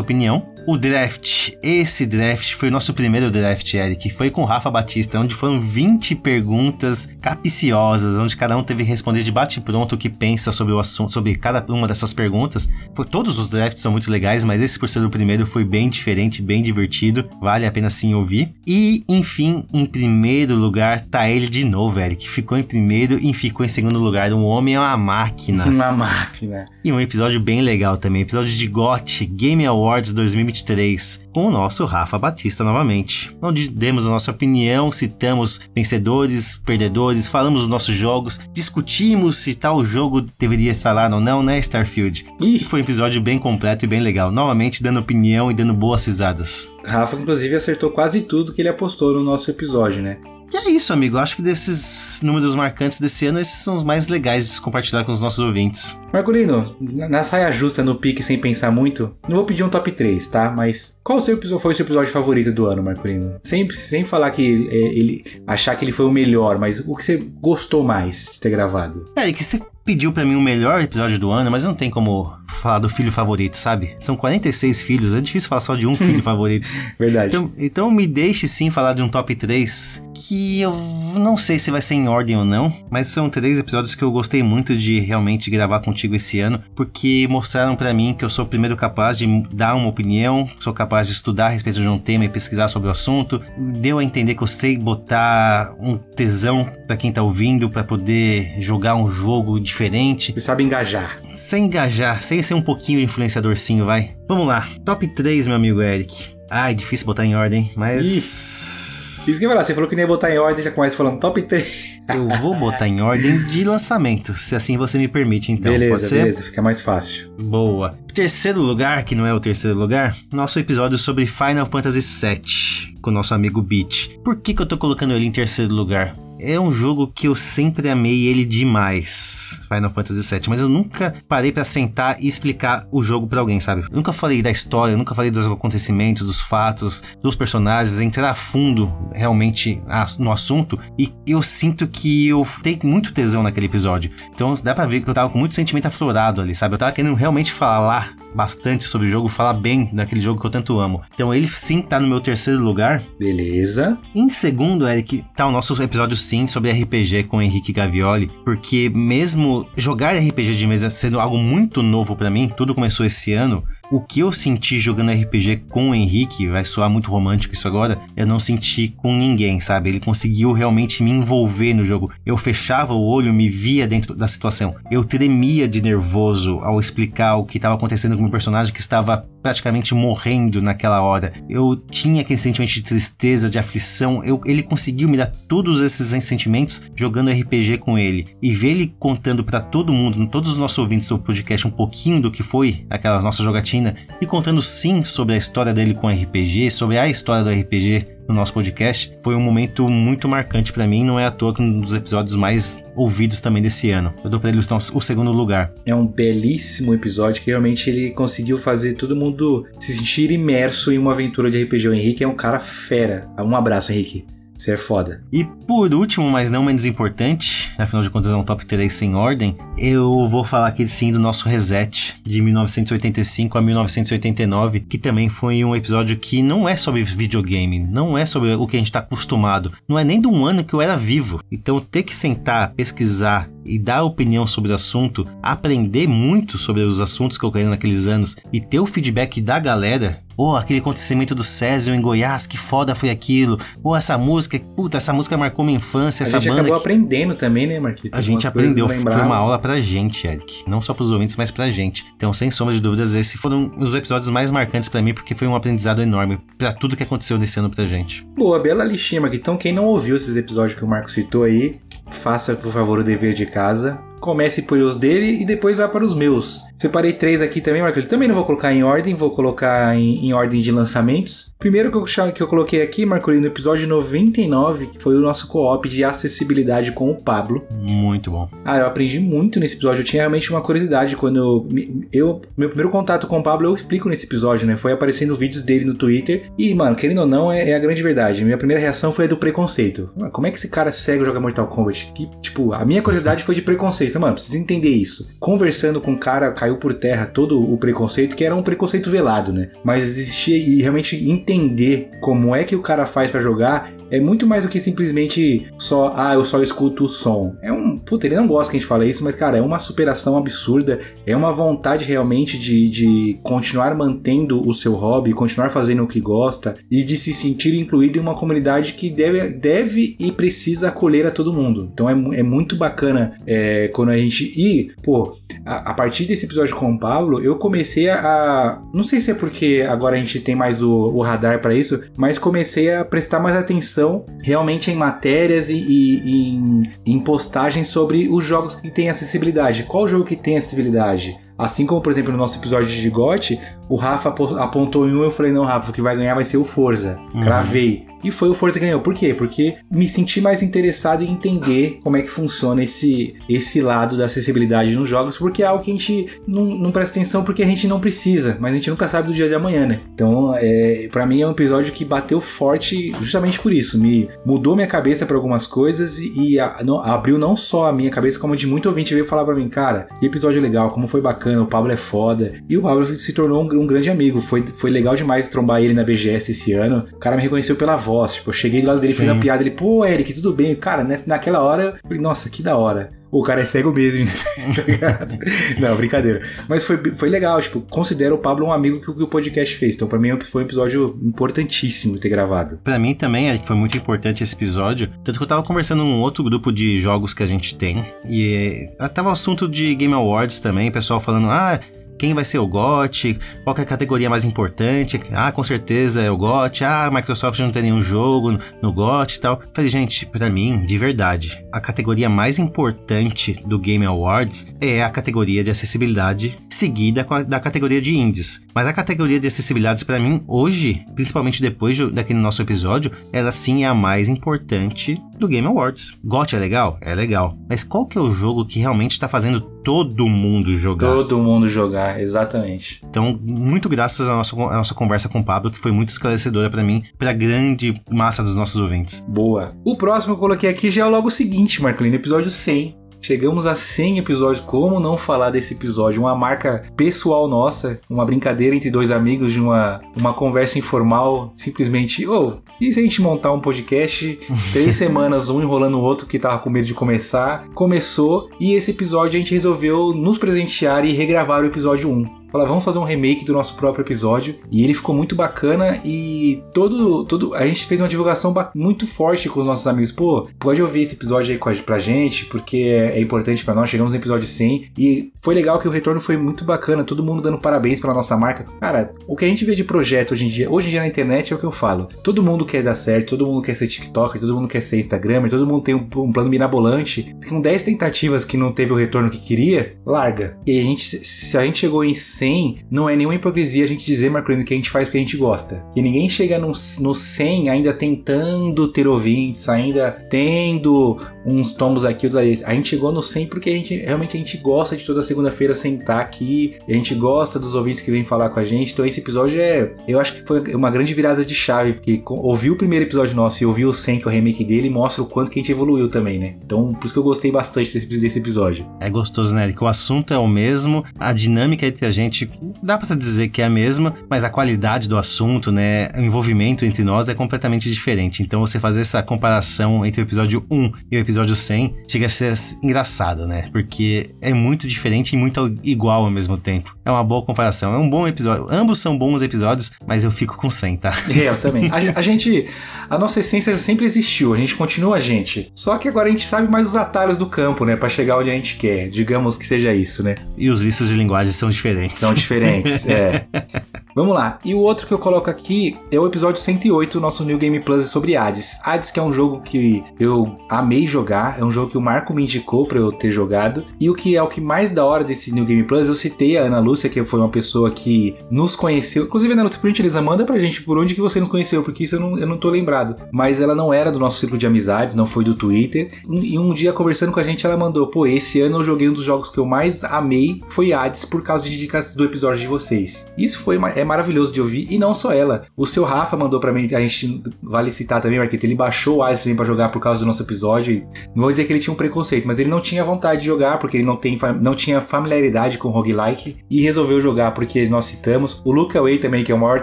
opinião. O draft, esse draft foi o nosso primeiro draft, Eric, foi com o Rafa Batista, onde foram 20 perguntas capiciosas, onde cada um teve que responder de bate-pronto o que pensa sobre o assunto, sobre cada uma dessas perguntas. Foi, todos os drafts são muito legais, mas esse por ser o primeiro foi bem diferente, bem divertido, vale a pena sim ouvir. E, enfim, em primeiro lugar tá ele de novo, Eric, ficou em primeiro e ficou em segundo lugar. Um homem é uma máquina. Uma máquina. E um episódio bem legal também, episódio de GOT Game Awards 2023, com o nosso Rafa Batista novamente, onde demos a nossa opinião, citamos vencedores, perdedores, falamos dos nossos jogos, discutimos se tal jogo deveria estar lá ou não, né, Starfield? E foi um episódio bem completo e bem legal, novamente dando opinião e dando boas risadas. Rafa, inclusive, acertou quase tudo que ele apostou no nosso episódio, né? E é isso, amigo. Acho que desses números marcantes desse ano, esses são os mais legais de se compartilhar com os nossos ouvintes. Marcolino, na saia justa, no pique, sem pensar muito, não vou pedir um top 3, tá? Mas qual seu episódio, foi o seu episódio favorito do ano, Marcolino? Sempre, sem falar que é, ele. achar que ele foi o melhor, mas o que você gostou mais de ter gravado? É, que você pediu pra mim o melhor episódio do ano, mas não tem como falar do filho favorito, sabe? São 46 filhos, é difícil falar só de um filho favorito. Verdade. Então, então me deixe sim falar de um top 3 que eu não sei se vai ser em ordem ou não, mas são três episódios que eu gostei muito de realmente gravar contigo esse ano, porque mostraram pra mim que eu sou primeiro capaz de dar uma opinião, sou capaz de estudar a respeito de um tema e pesquisar sobre o assunto. Deu a entender que eu sei botar um tesão pra quem tá ouvindo pra poder jogar um jogo diferente, Você sabe engajar. sem engajar, sem ser um pouquinho influenciadorzinho, vai. Vamos lá, top 3, meu amigo Eric. Ai, difícil botar em ordem, mas. Isso que eu ia falar, você falou que nem ia botar em ordem, já começa falando top 3. Eu vou botar em ordem de lançamento, se assim você me permite, então. Pode beleza, ser? beleza, fica mais fácil. Boa. Terceiro lugar, que não é o terceiro lugar, nosso episódio sobre Final Fantasy VII, com o nosso amigo Beat. Por que, que eu tô colocando ele em terceiro lugar? É um jogo que eu sempre amei ele demais, Final Fantasy VII, mas eu nunca parei pra sentar e explicar o jogo pra alguém, sabe? Eu nunca falei da história, nunca falei dos acontecimentos, dos fatos, dos personagens, entrar a fundo realmente no assunto. E eu sinto que eu dei muito tesão naquele episódio. Então dá pra ver que eu tava com muito sentimento aflorado ali, sabe? Eu tava querendo realmente falar bastante sobre o jogo, falar bem daquele jogo que eu tanto amo. Então ele sim tá no meu terceiro lugar. Beleza. Em segundo, Eric, tá o nosso episódio sim sobre RPG com o Henrique Gavioli, porque mesmo jogar RPG de mesa sendo algo muito novo para mim, tudo começou esse ano, o que eu senti jogando RPG com o Henrique, vai soar muito romântico isso agora, eu não senti com ninguém, sabe? Ele conseguiu realmente me envolver no jogo. Eu fechava o olho, me via dentro da situação. Eu tremia de nervoso ao explicar o que estava acontecendo com o meu personagem que estava praticamente morrendo naquela hora. Eu tinha aquele sentimento de tristeza, de aflição. Eu, ele conseguiu me dar todos esses sentimentos jogando RPG com ele. E ver ele contando para todo mundo, todos os nossos ouvintes do podcast, um pouquinho do que foi aquela nossa jogatina e contando sim sobre a história dele com RPG, sobre a história do RPG no nosso podcast, foi um momento muito marcante para mim. Não é à toa que um dos episódios mais ouvidos também desse ano. Eu dou pra ele o segundo lugar. É um belíssimo episódio que realmente ele conseguiu fazer todo mundo se sentir imerso em uma aventura de RPG. O Henrique é um cara fera. Um abraço, Henrique. Você é foda. E por último, mas não menos importante, afinal de contas é um top 3 sem ordem, eu vou falar aqui sim do nosso reset de 1985 a 1989, que também foi um episódio que não é sobre videogame, não é sobre o que a gente está acostumado, não é nem de um ano que eu era vivo. Então ter que sentar, pesquisar e dar opinião sobre o assunto, aprender muito sobre os assuntos que ocorreram naqueles anos e ter o feedback da galera. Oh, aquele acontecimento do Césio em Goiás, que foda foi aquilo. Oh, essa música, puta, essa música marcou minha infância, A essa gente banda. acabou que... aprendendo também, né, Marquinhos? A gente aprendeu, foi uma aula pra gente, Eric. Não só pros ouvintes, mas pra gente. Então, sem sombra de dúvidas, esses foram os episódios mais marcantes pra mim, porque foi um aprendizado enorme pra tudo que aconteceu nesse ano pra gente. Boa, bela listinha, Marquinhos. Então, quem não ouviu esses episódios que o Marco citou aí, faça, por favor, o dever de casa. Comece por os dele e depois vá para os meus. Separei três aqui também, Marquinhos. Também não vou colocar em ordem, vou colocar em, em ordem de lançamentos. Primeiro que eu, que eu coloquei aqui, Marcolino, no episódio 99, que foi o nosso co-op de acessibilidade com o Pablo. Muito bom. Ah, eu aprendi muito nesse episódio. Eu tinha realmente uma curiosidade quando eu, eu. Meu primeiro contato com o Pablo eu explico nesse episódio, né? Foi aparecendo vídeos dele no Twitter. E, mano, querendo ou não, é, é a grande verdade. Minha primeira reação foi a do preconceito. Mano, como é que esse cara cego joga Mortal Kombat? Que, tipo, a minha curiosidade foi de preconceito. Falei, mano, precisa entender isso. Conversando com o cara, caiu por terra todo o preconceito, que era um preconceito velado, né? Mas existia e realmente entender como é que o cara faz pra jogar é muito mais do que simplesmente só, ah, eu só escuto o som. É um. Puta, ele não gosta que a gente fale isso, mas, cara, é uma superação absurda. É uma vontade realmente de, de continuar mantendo o seu hobby, continuar fazendo o que gosta e de se sentir incluído em uma comunidade que deve, deve e precisa acolher a todo mundo. Então é, é muito bacana é, quando a gente. E, pô, a, a partir desse episódio com o Pablo, eu comecei a. Não sei se é porque agora a gente tem mais o, o radar pra isso, mas comecei a prestar mais atenção realmente em matérias e, e- e em, em postagens sobre os jogos que têm acessibilidade. Qual jogo que tem acessibilidade? Assim como, por exemplo, no nosso episódio de GOT, o Rafa apo- apontou em um e eu falei, não, Rafa, o que vai ganhar vai ser o Forza. Uhum. Cravei. E foi o Forza que ganhou. Por quê? Porque me senti mais interessado em entender como é que funciona esse, esse lado da acessibilidade nos jogos, porque é algo que a gente não, não presta atenção porque a gente não precisa, mas a gente nunca sabe do dia de amanhã, né? Então, é, para mim é um episódio que bateu forte justamente por isso. Me mudou minha cabeça para algumas coisas e, e a- não- abriu não só a minha cabeça, como de muito ouvinte veio falar para mim, cara, que episódio legal, como foi bacana, o Pablo é foda. E o Pablo se tornou um, um grande amigo. Foi, foi legal demais trombar ele na BGS esse ano. O cara me reconheceu pela voz. Tipo, eu cheguei do lado dele, fiz uma piada. Ele, pô, Eric, tudo bem? Cara, nessa- naquela hora, eu falei, nossa, que da hora. O cara é cego mesmo, tá ligado? Não, brincadeira. Mas foi, foi legal, tipo, considero o Pablo um amigo que, o- podcast fez. Então, pra mim, foi um episódio importantíssimo ter gravado. Pra mim também, foi muito importante esse episódio. Tanto que eu tava conversando num outro grupo de jogos que a gente tem. E eh, tava o assunto de Game Awards também, pessoal falando, ah. Quem vai ser o GOT? Qual é a categoria mais importante? Ah, com certeza é o GOT. Ah, a Microsoft não tem nenhum jogo no- GOT e tal. Falei, gente, pra mim, de verdade, a categoria mais importante do Game Awards é a categoria de acessibilidade, seguida a- da categoria de indies. Mas a categoria de acessibilidade, pra mim, hoje, principalmente depois do- daquele nosso episódio, ela sim é a mais importante do Game Awards. GOT é legal? É legal. Mas qual que é o jogo que realmente tá fazendo todo mundo jogar? Todo mundo jogar, exatamente. Então, muito graças à nossa, à nossa conversa com o Pablo, que foi muito esclarecedora pra mim, pra grande massa dos nossos ouvintes. Boa. O próximo que eu coloquei aqui já é logo o seguinte, Marcolino, episódio 100. Chegamos a 100 episódios. Como não falar desse episódio? Uma marca pessoal nossa, uma brincadeira entre dois amigos de uma, uma conversa informal, simplesmente, ô, oh, e se a gente montar um podcast, três semanas, um enrolando o outro que tava com medo de começar, começou, e esse episódio a gente resolveu nos presentear e regravar o episódio 1 falar, vamos fazer um remake do nosso próprio episódio. E ele ficou muito bacana e todo. todo a gente fez uma divulgação muito forte com os nossos amigos. Pô, pode ouvir esse episódio aí pra gente, porque é, importante para nós. Chegamos no episódio 100 e foi legal que o retorno foi muito bacana. Todo mundo dando parabéns pela nossa marca. Cara, o que a gente vê de projeto hoje em dia, hoje em dia na internet é o que eu falo. Todo mundo quer dar certo, todo mundo quer ser TikToker, todo mundo quer ser Instagramer, todo mundo tem um, um plano mirabolante. Com 10 tentativas que não teve o retorno que queria, larga. E a gente, se a gente chegou em 100 100, não é nenhuma hipocrisia a gente dizer, Marcolino, que a gente faz porque a gente gosta. Que ninguém chega no, no 100 ainda tentando ter ouvintes, ainda tendo uns tombos aqui. A gente chegou no 100 porque a gente realmente a gente gosta de toda segunda-feira sentar aqui, a gente gosta dos ouvintes que vêm falar com a gente. Então esse episódio é, eu acho que foi uma grande virada de chave, porque ouvir o primeiro episódio nosso e ouvir o 100, que é o remake dele, mostra o quanto que a gente evoluiu também, né? Então, por isso que eu gostei bastante desse, desse episódio. É gostoso, né, Eric? O assunto é o mesmo, a dinâmica entre a gente gente dá para dizer que é a mesma, mas a qualidade do assunto, né, o envolvimento entre nós é completamente diferente. Então você fazer essa comparação entre o episódio 1 e o episódio 100 chega a ser engraçado, né? Porque é muito diferente e muito igual ao mesmo tempo. É uma boa comparação, é um bom episódio. Ambos são bons episódios, mas eu fico com 100, tá? É, eu também. A, a gente, a nossa essência sempre existiu, a gente continua a gente. Só que agora a gente sabe mais os atalhos do campo, né, para chegar onde a gente quer. Digamos que seja isso, né? E os vícios de linguagem são diferentes. São diferentes, é. Vamos lá. E o outro que eu coloco aqui é o episódio 108, nosso New Game Plus sobre Hades. Hades que é um jogo que eu amei jogar, é um jogo que o Marco me indicou para eu ter jogado. E o que é o que mais da hora desse New Game Plus, eu citei a Ana Lúcia, que foi uma pessoa que nos conheceu. Inclusive, Ana Lúcia, por gentileza, manda pra gente por onde que você nos conheceu, porque isso eu não, eu não tô lembrado. Mas ela não era do nosso ciclo de amizades, não foi do Twitter. E um dia, conversando com a gente, ela mandou: pô, esse ano eu joguei um dos jogos que eu mais amei, foi Hades, por causa de dicas do episódio de vocês. Isso foi é maravilhoso de ouvir, e não só ela. O seu Rafa mandou para mim, a gente vale citar também, Marquito, ele baixou o também pra jogar por causa do nosso episódio. Não vou dizer que ele tinha um preconceito, mas ele não tinha vontade de jogar, porque ele não, tem, não tinha familiaridade com roguelike, e resolveu jogar porque nós citamos. O Luca Way também, que é o maior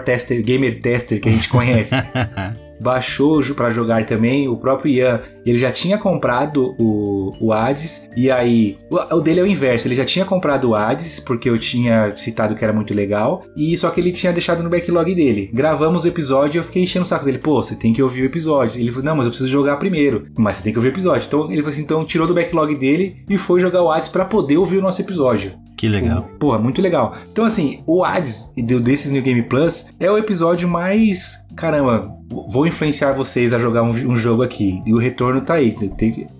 tester, gamer tester que a gente conhece. baixou para jogar também, o próprio Ian, ele já tinha comprado o, o Hades, e aí, o, o, dele é o inverso, ele já tinha comprado o Hades, porque eu tinha citado que era muito legal, e só que ele tinha deixado no backlog dele. Gravamos o episódio e eu fiquei enchendo o saco dele, pô, você tem que ouvir o episódio. Ele falou, não, mas eu preciso jogar primeiro, mas você tem que ouvir o episódio. Então ele falou assim, então tirou do backlog dele e foi jogar o Hades para poder ouvir o nosso episódio. Que legal. Pô, muito legal. Então, assim, o Hades desses New Game Plus é o episódio mais. Caramba, vou influenciar vocês a jogar um, um, jogo aqui. E o retorno tá aí.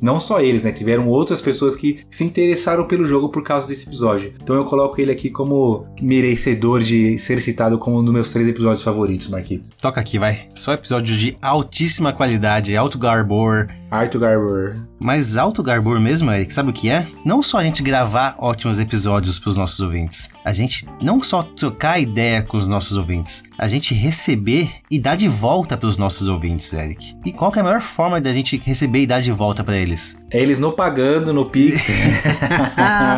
Não só eles, né? Tiveram outras pessoas que se interessaram pelo jogo por causa desse episódio. Então eu coloco ele aqui como merecedor de ser citado como um dos meus três episódios favoritos, Marquito. Toca aqui, vai. Só episódio de altíssima qualidade, alto garbor. Alto garbor. Mas alto garbor mesmo, Eric, sabe o que é? Não só a gente gravar ótimos episódios para os nossos ouvintes. A gente não só trocar ideia com os nossos ouvintes. A gente receber e dar de volta os nossos ouvintes, Eric. E qual é a melhor forma da gente receber e dar de volta para eles? É eles não pagando no Pix.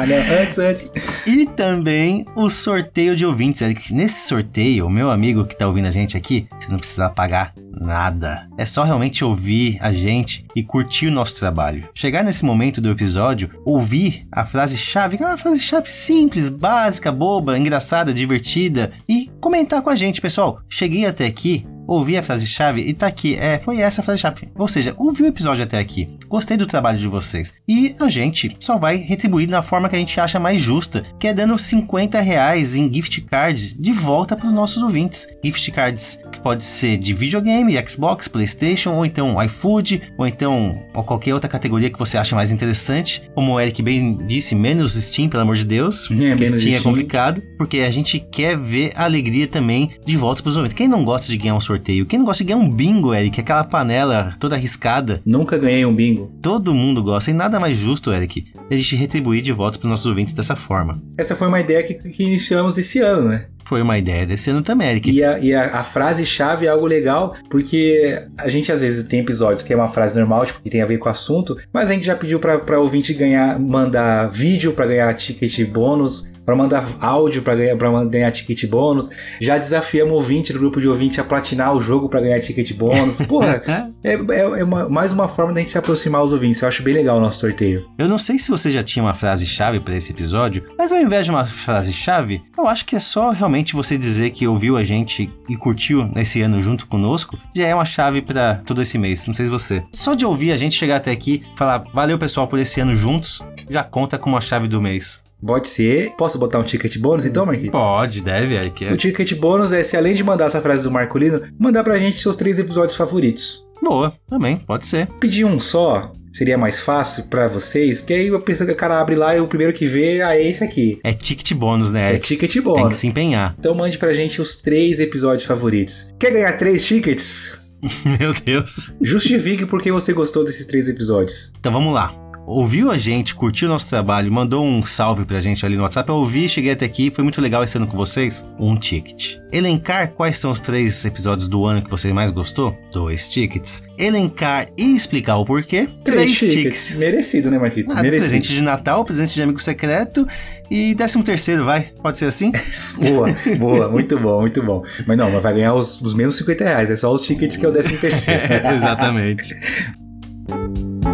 não, antes, antes. E também o sorteio de ouvintes, Eric. Nesse sorteio, o meu amigo que tá ouvindo a gente aqui, você não precisa pagar nada. É só realmente ouvir a gente e curtir o nosso trabalho. Chegar nesse momento do episódio, ouvir a frase-chave, que é uma frase-chave simples, básica, boba, engraçada, divertida, e comentar com a gente, pessoal. Cheguei até aqui, ouvi a frase-chave e tá aqui. É, foi essa a frase-chave. Ou seja, ouvi o episódio até aqui. Gostei do trabalho de vocês. E a gente só vai retribuir da forma que a gente acha mais justa, que é dando 50 reais em gift cards de volta para os nossos ouvintes. Gift cards que pode ser de videogame, Xbox, Playstation, ou então iFood, ou então ou qualquer outra categoria que você acha mais interessante. Como o Eric bem disse, menos Steam, pelo amor de Deus. É, Steam, Steam é complicado, porque a gente quer ver a alegria também de volta para os ouvintes. Quem não gosta de ganhar um sorteio. Quem não gosta de ganhar um bingo, Eric? Aquela panela toda arriscada. Nunca ganhei um bingo. Todo mundo gosta e nada mais justo, Eric, a gente retribuir de volta para os nossos ouvintes dessa forma. Essa foi uma ideia que, que iniciamos esse ano, né? Foi uma ideia desse ano também, Eric. E a, e a, a frase-chave é algo legal, porque a gente às vezes tem episódios que é uma frase normal, tipo, que tem a ver com o assunto, mas a gente já pediu pra ouvinte ganhar, mandar vídeo pra ganhar ticket bônus, para mandar áudio para ganhar, pra ganhar ticket bônus. Já desafiamos o ouvinte do grupo de ouvinte a platinar o jogo para ganhar ticket bônus. Porra, é, é, é uma- mais uma forma da gente se aproximar aos ouvintes. Eu acho bem legal o nosso sorteio. Eu não sei se você já tinha uma frase-chave para esse episódio, mas ao invés de uma frase-chave, eu acho que é só realmente você dizer que ouviu a gente e curtiu nesse ano junto conosco, já é uma chave para todo esse mês. Não sei se você. Só de ouvir a gente chegar até aqui, falar valeu pessoal por esse ano juntos, já conta como a chave do mês. Pode ser. Posso botar um ticket bônus então, Marquinhos? Pode, deve, Eric. O ticket bônus é se além de mandar essa frase do Marcolino, mandar pra gente seus três episódios favoritos. Boa, também, pode ser. Pedir um só seria mais fácil pra vocês, porque aí a pessoa que o cara abre lá e o primeiro que vê, ah, é esse aqui. É ticket bônus, né, É ticket Tem que bônus. se empenhar. Então mande pra gente os três episódios favoritos. Quer ganhar três tickets? Meu Deus. Justifique por que você gostou desses três episódios. Então vamos lá. Ouviu a gente, curtiu o nosso trabalho, mandou um salve pra gente ali no WhatsApp. Eu ouvi, cheguei até aqui, foi muito legal esse ano com vocês. Um ticket. Elencar quais são os três episódios do ano que você mais gostou? Dois tickets. Elencar e explicar o porquê? Três, tickets. Merecido, né, Marquito? Nada, Merecido. presente de Natal, presente de amigo secreto e décimo terceiro, vai? Pode ser assim? Boa, boa, muito bom, muito bom. Mas não, mas vai ganhar os, os menos 50 reais, é só os tickets que é o décimo terceiro. Exatamente.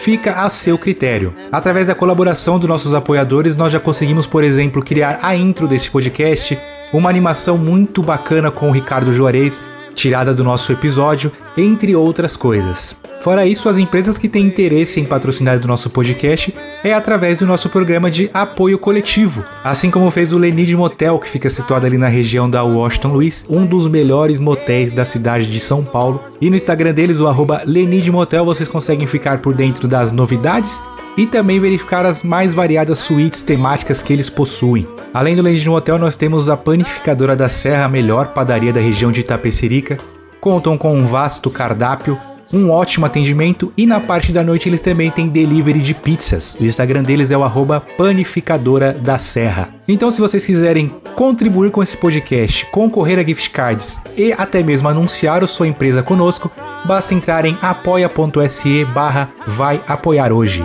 fica a seu critério. Através da colaboração dos nossos apoiadores, nós já conseguimos, por exemplo, criar a intro desse podcast, uma animação muito bacana com o Ricardo Juarez, tirada do nosso episódio, entre outras coisas. Fora isso, as empresas que têm interesse em patrocinar do nosso podcast é através do nosso programa de apoio coletivo, assim como fez o Lenid Motel, que fica situado ali na região da Washington Luiz, um dos melhores motéis da cidade de São Paulo. E no Instagram deles, o arroba Lenid Motel, vocês conseguem ficar por dentro das novidades e também verificar as mais variadas suítes temáticas que eles possuem. Além do Lenid Motel, nós temos a Panificadora da Serra, a melhor padaria da região de Itapecerica. Contam com um vasto cardápio, um ótimo atendimento e na parte da noite eles também têm delivery de pizzas. O Instagram deles é o arroba panificadora da serra. Então se vocês quiserem contribuir com esse podcast, concorrer a gift cards e até mesmo anunciar a sua empresa conosco, basta entrar em apoia.se barra vai apoiar hoje.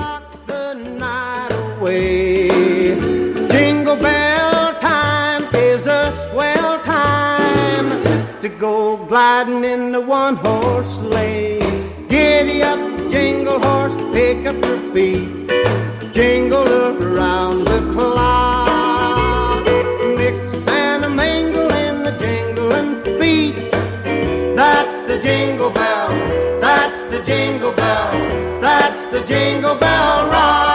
Gliding in the one horse sleigh. Giddy up, jingle horse, pick up your feet. Jingle around the clock. Mix and a mingle in the jingling feet. That's the jingle bell. That's the jingle bell. That's the jingle bell rock.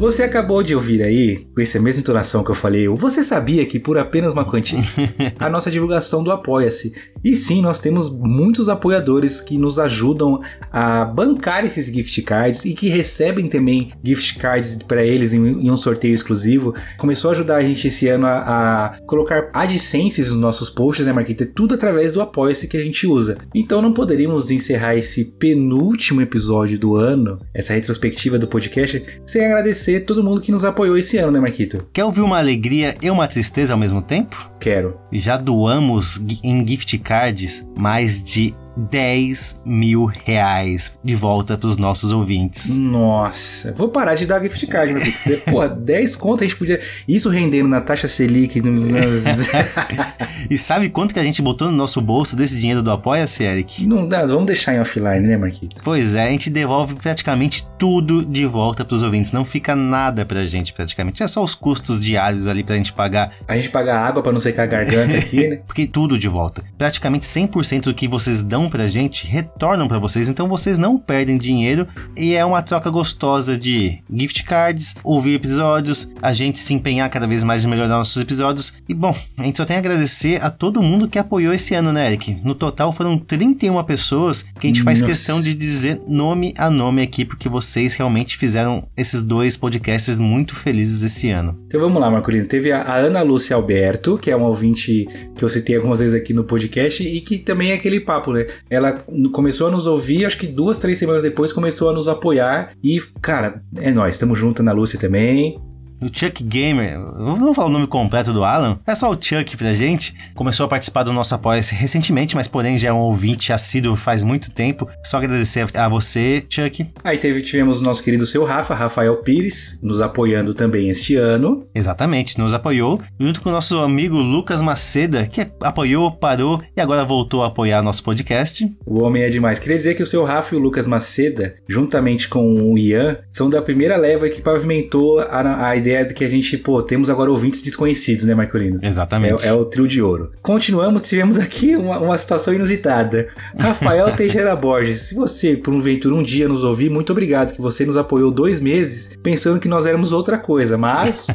Você acabou de ouvir aí, com essa mesma entonação que eu falei, o você sabia que por apenas uma quantia, a nossa divulgação do Apoia-se. E sim, nós temos muitos apoiadores que nos ajudam a bancar esses gift cards e que recebem também gift cards para eles em, em um sorteio exclusivo. Começou a ajudar a gente esse ano a, a colocar adicências nos nossos posts, né, Marquita? Tudo através do Apoia-se que a gente usa. Então não poderíamos encerrar esse penúltimo episódio do ano, essa retrospectiva do podcast, sem agradecer todo mundo que nos apoiou esse ano, né, Marquito? Quer ouvir uma alegria e uma tristeza ao mesmo tempo? Quero. Já doamos em gift cards mais de 10 mil reais de volta pros nossos ouvintes. Nossa, vou parar de dar gift card, meu filho. Porra, 10 contas a gente podia. Isso rendendo na taxa Selic. No... E sabe quanto que a gente botou no nosso bolso desse dinheiro do Apoia-se, Eric? Não dá, vamos deixar em offline, né, Marquito? Pois é, a gente devolve praticamente tudo de volta pros ouvintes. Não fica nada pra gente, praticamente. É só os custos diários ali pra gente pagar. A gente paga água pra não secar a garganta aqui, né? Porque tudo de volta. Praticamente 100% do que vocês dão pra gente retornam pra vocês. Então vocês não perdem dinheiro. E é uma troca gostosa de gift cards, ouvir episódios, a gente se empenhar cada vez mais em melhorar nossos episódios. E bom, a gente só tem a agradecer a todo mundo que apoiou esse ano, né, Eric? No total foram 31 pessoas que a gente faz Nossa. questão de dizer nome a nome aqui, porque vocês realmente fizeram esses dois podcasts muito felizes esse ano. Então vamos lá, Marcolino. Teve a, a Ana Lúcia Alberto, que é uma ouvinte que eu citei algumas vezes aqui no podcast, e que também é aquele papo, né? Ela começou a nos ouvir, acho que duas, três semanas depois começou a nos apoiar. E, cara, é nóis, tamo junto, Ana Lúcia também. O Chuck Gamer, vamos falar o nome completo do Alan? É só o Chuck pra gente. Começou a participar do nosso apoio recentemente, mas porém já é um ouvinte assíduo faz muito tempo. Só agradecer a você, Chuck. Aí teve, tivemos o nosso querido seu Rafa, Rafael Pires, nos apoiando também este ano. Exatamente, nos apoiou, junto com o nosso amigo Lucas Maceda, que apoiou, parou e agora voltou a apoiar nosso podcast. O homem é demais. Queria dizer que o seu Rafa e o Lucas Maceda, juntamente com o Ian, são da primeira leva que pavimentou a, a ideia de que a gente, pô, temos agora ouvintes desconhecidos, né, Marcolino? Exatamente. É, é o trio de ouro. Continuamos, tivemos aqui uma, uma situação inusitada. Rafael Teixeira Borges, se você, por um ventura, um dia nos ouvir, muito obrigado, que você nos apoiou dois meses pensando que nós éramos outra coisa, mas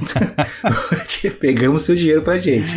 pegamos seu dinheiro pra gente.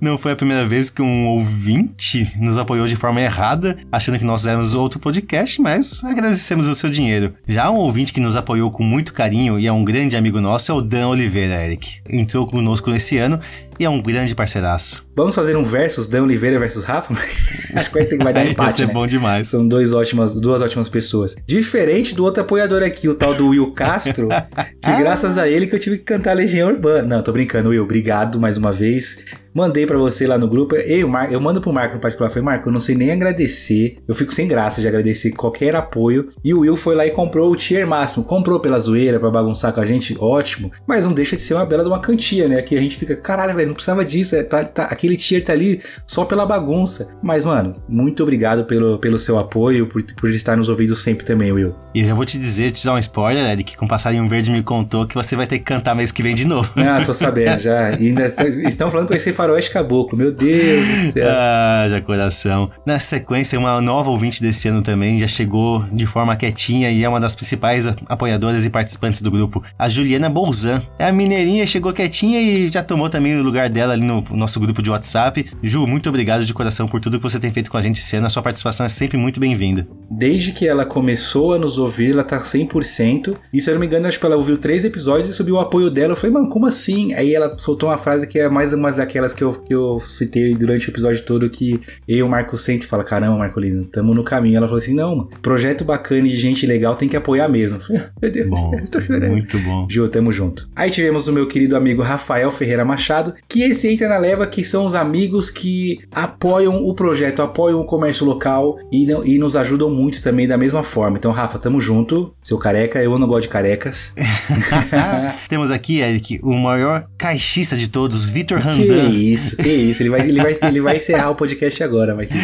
Não foi a primeira vez que um ouvinte nos apoiou de forma errada, achando que nós éramos outro podcast, mas agradecemos o seu dinheiro. Já um ouvinte que nos apoiou com muito carinho e é um grande amigo nosso é o Dan Oliveira, Eric. Entrou conosco nesse ano e é um grande parceiraço. Vamos fazer um versus Dan Oliveira versus Rafa? Acho que vai, ter, vai dar empate, ser né? bom demais. São dois ótimas, duas ótimas pessoas. Diferente do outro apoiador aqui, o tal do Will Castro, que graças a ele que eu tive que cantar Legião Urbana. Não, tô brincando, Will. Obrigado mais uma vez. Mandei pra você lá no grupo. Eu, Mar... eu mando pro Marco no particular. Falei, Marco, eu não sei nem agradecer. Eu fico sem graça de agradecer qualquer apoio. E o Will foi lá e comprou o tier máximo. Comprou pela zoeira, pra bagunçar com a gente. Ótimo. Mas não deixa de ser uma bela de uma cantia, né? Que a gente fica, caralho, velho, não precisava disso. É, tá, tá- aquele tier tá ali só pela bagunça. Mas, mano, muito obrigado pelo, pelo seu apoio, por, por estar nos ouvindo sempre também, Will. E eu já vou te dizer, te dar um spoiler, Eric, que com Passarinho Verde me contou que você vai ter que cantar mês que vem de novo. Ah, tô sabendo já. E ainda estão falando que vai ser faroeste caboclo. Meu Deus do céu. Ah, já coração. Na sequência, uma nova ouvinte desse ano também já chegou de forma quietinha e é uma das principais apoiadoras e participantes do grupo, a Juliana Bolzan. É a mineirinha, chegou quietinha e já tomou também o lugar dela ali no nosso grupo de WhatsApp. Ju, muito obrigado de coração por tudo que você tem feito com a gente esse ano. A sua participação é sempre muito bem-vinda. Desde que ela começou a nos ouvir, ela tá 100%. E se eu não me engano, acho que ela ouviu três episódios e subiu o apoio dela. Eu falei, mano, como assim? Aí ela soltou uma frase que é mais uma daquelas que eu, que eu citei durante o episódio todo, que eu e o Marco sempre fala, caramba, Marcolino, tamo no caminho. Ela falou assim, não, projeto bacana e de gente legal tem que apoiar mesmo. Eu falei, "Ah, meu Deus, Bom, tô chorando. muito bom. Ju, tamo junto. Aí tivemos o meu querido amigo Rafael Ferreira Machado, que esse entra na leva que são os amigos que apoiam o projeto, apoiam o comércio local e, não- e nos ajudam muito também da mesma forma. Então, Rafa, tamo junto. Seu careca, eu não gosto de carecas. Temos aqui, Eric, o maior caixista de todos, Vitor Randan. Isso, que isso. Ele vai, ele, vai, ele vai encerrar o podcast agora, Marquinhos.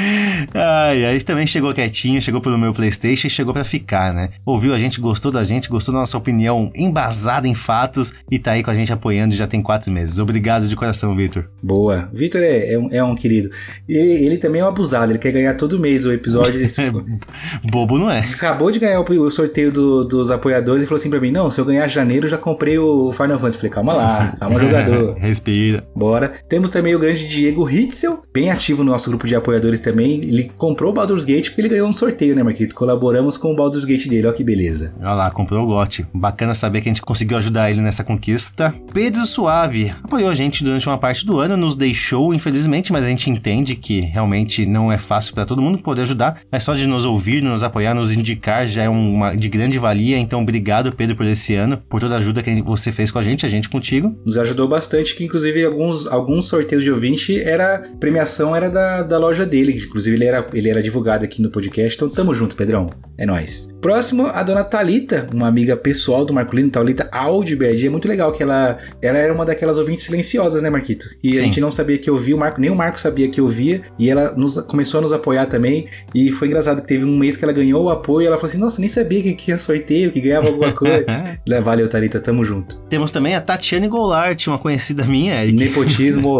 Ai, aí também chegou quietinho, chegou pelo meu Playstation e chegou pra ficar, né? Ouviu a gente, gostou da gente, gostou da nossa opinião embasada em fatos e tá aí com a gente apoiando já tem quatro meses. Obrigado de coração, Vitor. Boa. Vitor é, é, um, é um querido. Ele, ele também é um abusado, ele quer ganhar todo mês o episódio. Bobo não é. Acabou de ganhar o, o sorteio do- dos apoiadores e falou assim pra mim: Não, se eu ganhar janeiro, já comprei o Final Fantasy. Falei, calma lá, calma, jogador. Respira. Bora. Temos também o grande Diego Hitzel, bem ativo no nosso grupo de apoiadores também. Ele comprou o Baldur's Gate porque ele ganhou um sorteio, né, Marquito? Colaboramos com o Baldur's Gate dele, ó que beleza. Olha lá, comprou o gote. Bacana saber que a gente conseguiu ajudar ele nessa conquista. Pedro Suave apoiou a gente durante uma parte do ano, nos deixou, infelizmente, mas a gente entende que realmente não é fácil pra todo mundo poder ajudar. Mas só de nos ouvir, nos apoiar, nos indicar já é uma de grande valia. Então, obrigado, Pedro, por esse ano, por toda a ajuda que você fez com a gente, a gente contigo. Nos ajudou bastante, que inclusive alguns, alguns sorteios de ouvinte era premiação era da, da loja dele. Inclusive, ele era, ele era divulgado aqui no podcast. Então, tamo junto, Pedrão. É nóis. Próximo, a dona Talita, uma amiga pessoal do Marcolino, Talita Aldberg. É muito legal que ela, ela era uma daquelas ouvintes silenciosas, né, Marquito? E Sim. a gente não sabia que ouvia, o Marco, nem o Marco sabia que ouvia. E ela nos, começou a nos apoiar também. E foi engraçado que teve um mês que ela ganhou o apoio. E ela falou assim: Nossa, nem sabia que tinha sorteio, que ganhava alguma coisa. Valeu, Talita, tamo junto. Temos também a Tatiane Goulart, uma conhecida minha, Eric.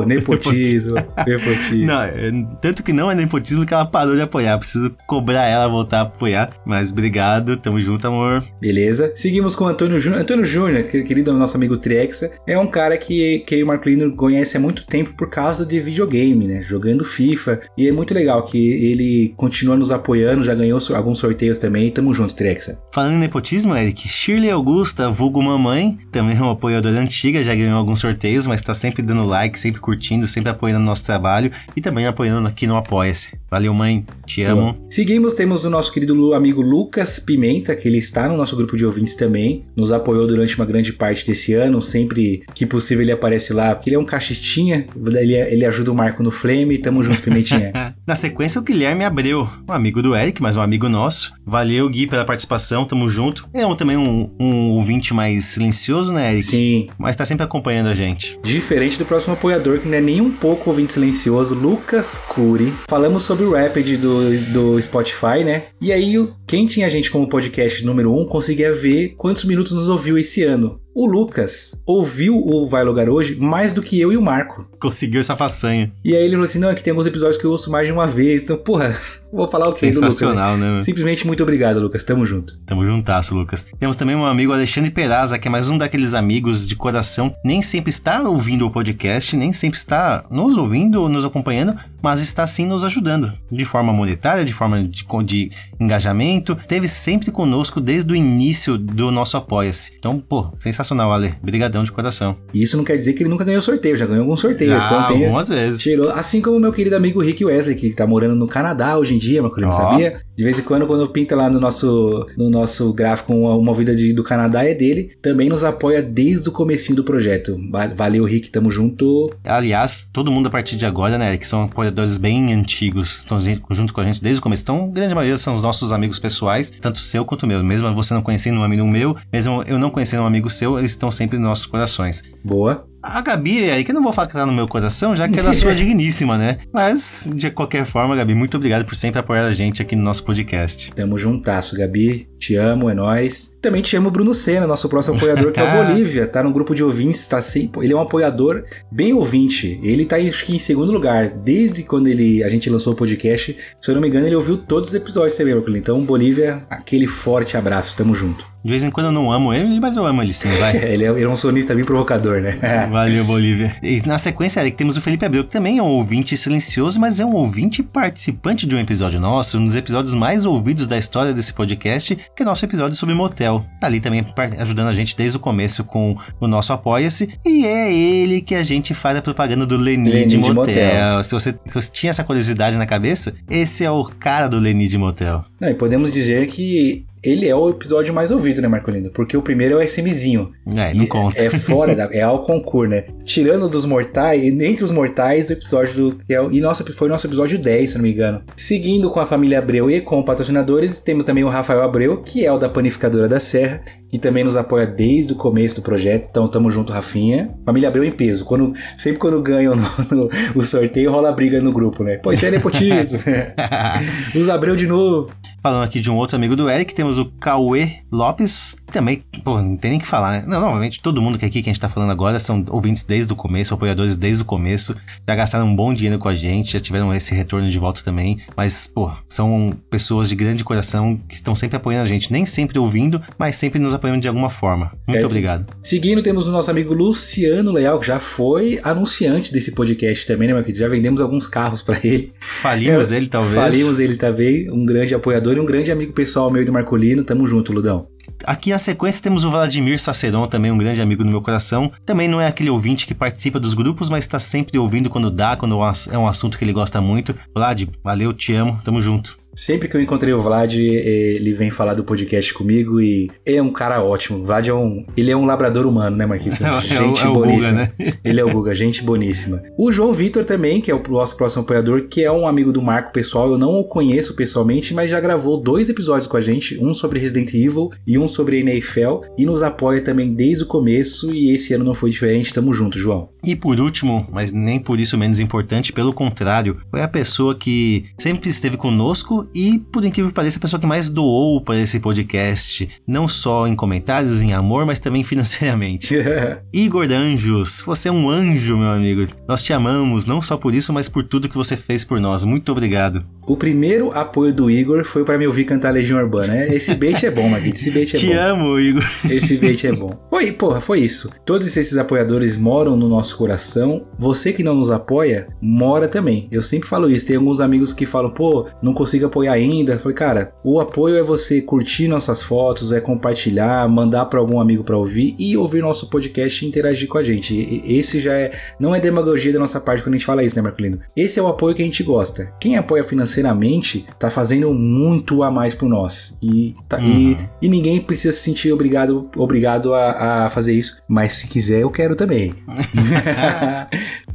Nepotismo, nepotismo, nepotismo. Não, é, tanto que não é nepotismo que ela parou de apoiar. Preciso cobrar ela voltar a apoiar. Mas obrigado, tamo junto, amor. Beleza. Seguimos com o Antônio Júnior. Antônio Júnior, que- querido nosso amigo Triexa, é um cara que, que o Marcolino conhece há muito tempo por causa de videogame, né? Jogando FIFA. E é muito legal que ele continua nos apoiando, já ganhou alguns sorteios também. Tamo junto, Triexa. Falando em nepotismo, Eric, Shirley Augusta, vulgo mamãe, também é uma apoiadora antiga, já ganhou alguns sorteios, mas tá sempre dando like, sempre curtindo, sempre apoiando o nosso trabalho e também apoiando aqui no Apoia-se. Valeu, mãe, te amo. Seguimos, temos o nosso querido amigo Lucas Pimenta, que ele está no nosso grupo de ouvintes também. Nos apoiou durante uma grande parte desse ano. Sempre que possível ele aparece lá, porque ele é um cachistinha. Ele, ele ajuda o Marco no Flame. Tamo junto, Pimentinha. Na sequência, o Guilherme Abreu, um amigo do Eric, mas um amigo nosso. Valeu, Gui, pela participação, tamo junto. É um, também um, um ouvinte mais silencioso, né, Eric? Sim, Mas tá sempre acompanhando a gente. Diferente do próximo apoiador, que não é nem um pouco ouvinte silencioso, Lucas Cury. Falamos sobre o Rapid do, do Spotify, né? E aí, quem tinha a gente como podcast número 1 um, conseguia ver quantos minutos nos ouviu esse ano. O Lucas ouviu o Vai Lugar hoje mais do que eu e o Marco. Conseguiu essa façanha. E aí ele falou assim: não, é que tem alguns episódios que eu ouço mais de uma vez. Então, porra, vou falar o que do Lucas. né? Sensacional, né? meu? Simplesmente muito obrigado, Lucas. Tamo junto. Tamo juntasso, Lucas. Temos também um amigo Alexandre Peraza, que é mais um daqueles amigos de coração. Nem sempre está ouvindo o podcast, nem sempre está nos ouvindo, nos acompanhando, mas está sim nos ajudando. De forma monetária, de forma de, de engajamento. Teve sempre conosco desde o início do nosso Apoia-se. Então, pô, sensacional, Ale. Brigadão de coração. E isso não quer dizer que ele nunca ganhou sorteio, já ganhou alguns sorteios. Ah, então algumas vezes. Tirou, assim como o meu querido amigo Rick Wesley, que tá morando no Canadá hoje em dia, Marcolino, Ó. sabia? De vez em quando, quando pinta lá no nosso, no nosso gráfico uma, uma vida de- do Canadá é dele, também nos apoia desde o comecinho do projeto. Va- Valeu, Rick, tamo junto. Aliás, todo mundo a partir de agora, né, que são apoiadores bem antigos, estão junto com a gente desde o começo. Então, a grande maioria são os nossos amigos pessoais, tanto seu quanto meu. Mesmo você não conhecendo um amigo meu, mesmo eu não conhecendo um amigo seu, eles estão sempre nos nossos corações. Boa. A Gabi, aí que eu não vou falar que tá no meu coração, já que ela é sua digníssima, né? Mas, de qualquer forma, Gabi, muito obrigado por sempre apoiar a gente aqui no nosso podcast. Tamo juntasso, Gabi. Te amo, é nóis. Também te amo, Bruno Senna, nosso próximo apoiador, que é o Bolívia. Tá no grupo de ouvintes, tá sempre. Ele é um apoiador bem ouvinte. Ele tá acho que em segundo lugar. Desde quando ele, a gente lançou o podcast, se eu não me engano, ele ouviu todos os episódios também, Marcolino. Então, Bolívia, aquele forte abraço. Tamo junto. De vez em quando eu não amo ele, mas eu amo ele sim, vai. ele, é, ele é um sonista bem provocador, né? Valeu, Bolívia. E na sequência, Eric, temos o Felipe Abreu, que também é um ouvinte silencioso, mas é um ouvinte participante de um episódio nosso, um dos episódios mais ouvidos da história desse podcast, que é o nosso episódio sobre motel. Tá ali também ajudando a gente desde o começo com o nosso Apoia-se. E é ele que a gente faz a propaganda do Leni, Leni de de Motel. Motel. Se, você, se você tinha essa curiosidade na cabeça, esse é o cara do Leni de Motel. Não, e podemos dizer que ele é o episódio mais ouvido, né, Marcolino? Porque o primeiro é o SMzinho. É, não conta. É fora da. É ao concurso, né? Tirando dos mortais, entre os mortais, o episódio do. é e nosso, foi o nosso episódio 10, se não me engano. Seguindo com a família Abreu e com patrocinadores, temos também o Rafael Abreu, que é o da Panificadora da Serra, que também nos apoia desde o começo do projeto. Então tamo junto, Rafinha. Família Abreu em peso. Quando, sempre quando ganham no- no- o sorteio, rola briga no grupo, né? Pô, isso é nepotismo. Os Abreu de novo. Falando aqui de um outro amigo do Eric, temos o Cauê Lopes. Também, pô, não tem nem o que falar, né? Não, novamente, todo mundo que aqui que a gente tá falando agora são ouvintes desde o começo, apoiadores desde o começo. Já gastaram um bom dinheiro com a gente, já tiveram esse retorno de volta também. Mas, pô, são pessoas de grande coração que estão sempre apoiando a gente. Nem sempre ouvindo, mas sempre nos apoiando de alguma forma. Muito obrigado. Seguindo, temos o nosso amigo Luciano Leal, que já foi anunciante desse podcast também, né, meu querido? Já vendemos alguns carros pra ele. Falimos É, ele, talvez. Falimos ele também, um grande apoiador e um grande amigo pessoal meu e do Marcolino. Tamo junto, Ludão. Aqui na sequência temos o Vladimir Saceron, também um grande amigo do meu coração. Também não é aquele ouvinte que participa dos grupos, mas está sempre ouvindo quando dá, quando é um assunto que ele gosta muito. Vlad, valeu, te amo, tamo junto. Sempre que eu encontrei o Vlad, ele vem falar do podcast comigo e ele é um cara ótimo. O Vlad é um. Ele é um labrador humano, né, Marquito? É o- é o Guga, né? Ele é o Guga, gente boníssima. O João Vitor também, que é o nosso próximo apoiador, que é um amigo do Marco pessoal. Eu não o conheço pessoalmente, mas já gravou dois episódios com a gente, um sobre Resident Evil e um sobre NFL, e nos apoia também desde o começo. E esse ano não foi diferente. Tamo junto, João. E por último, mas nem por isso menos importante, pelo contrário, foi a pessoa que sempre esteve conosco e, por incrível que pareça, a pessoa que mais doou para esse podcast, não só em comentários, em amor, mas também financeiramente. Igor Anjos, você é um anjo, meu amigo. Nós te amamos, não só por isso, mas por tudo que você fez por nós. Muito obrigado. o primeiro apoio do Igor foi pra me ouvir cantar Legião Urbana. né? Esse bait é bom, Marquito. Esse bait é te bom. amo, Igor. Esse bait é bom. Foi, porra, foi isso. Todos esses apoiadores moram no nosso coração. Você que não nos apoia, mora também. Eu sempre falo isso. Tem alguns amigos que falam, pô, não consigo apoiar ainda. Eu falei, cara, o apoio é você curtir nossas fotos, é compartilhar, mandar pra algum amigo pra ouvir e ouvir nosso podcast e interagir com a gente. E- e- Esse já é. Não é demagogia da nossa parte quando a gente fala isso, né, Marcolino? Esse é o apoio que a gente gosta. Quem apoia financeiramente tá fazendo muito a mais por nós. E, tá- e Uhum. e ninguém precisa se sentir obrigado, obrigado a, a fazer isso. Mas se quiser, eu quero também.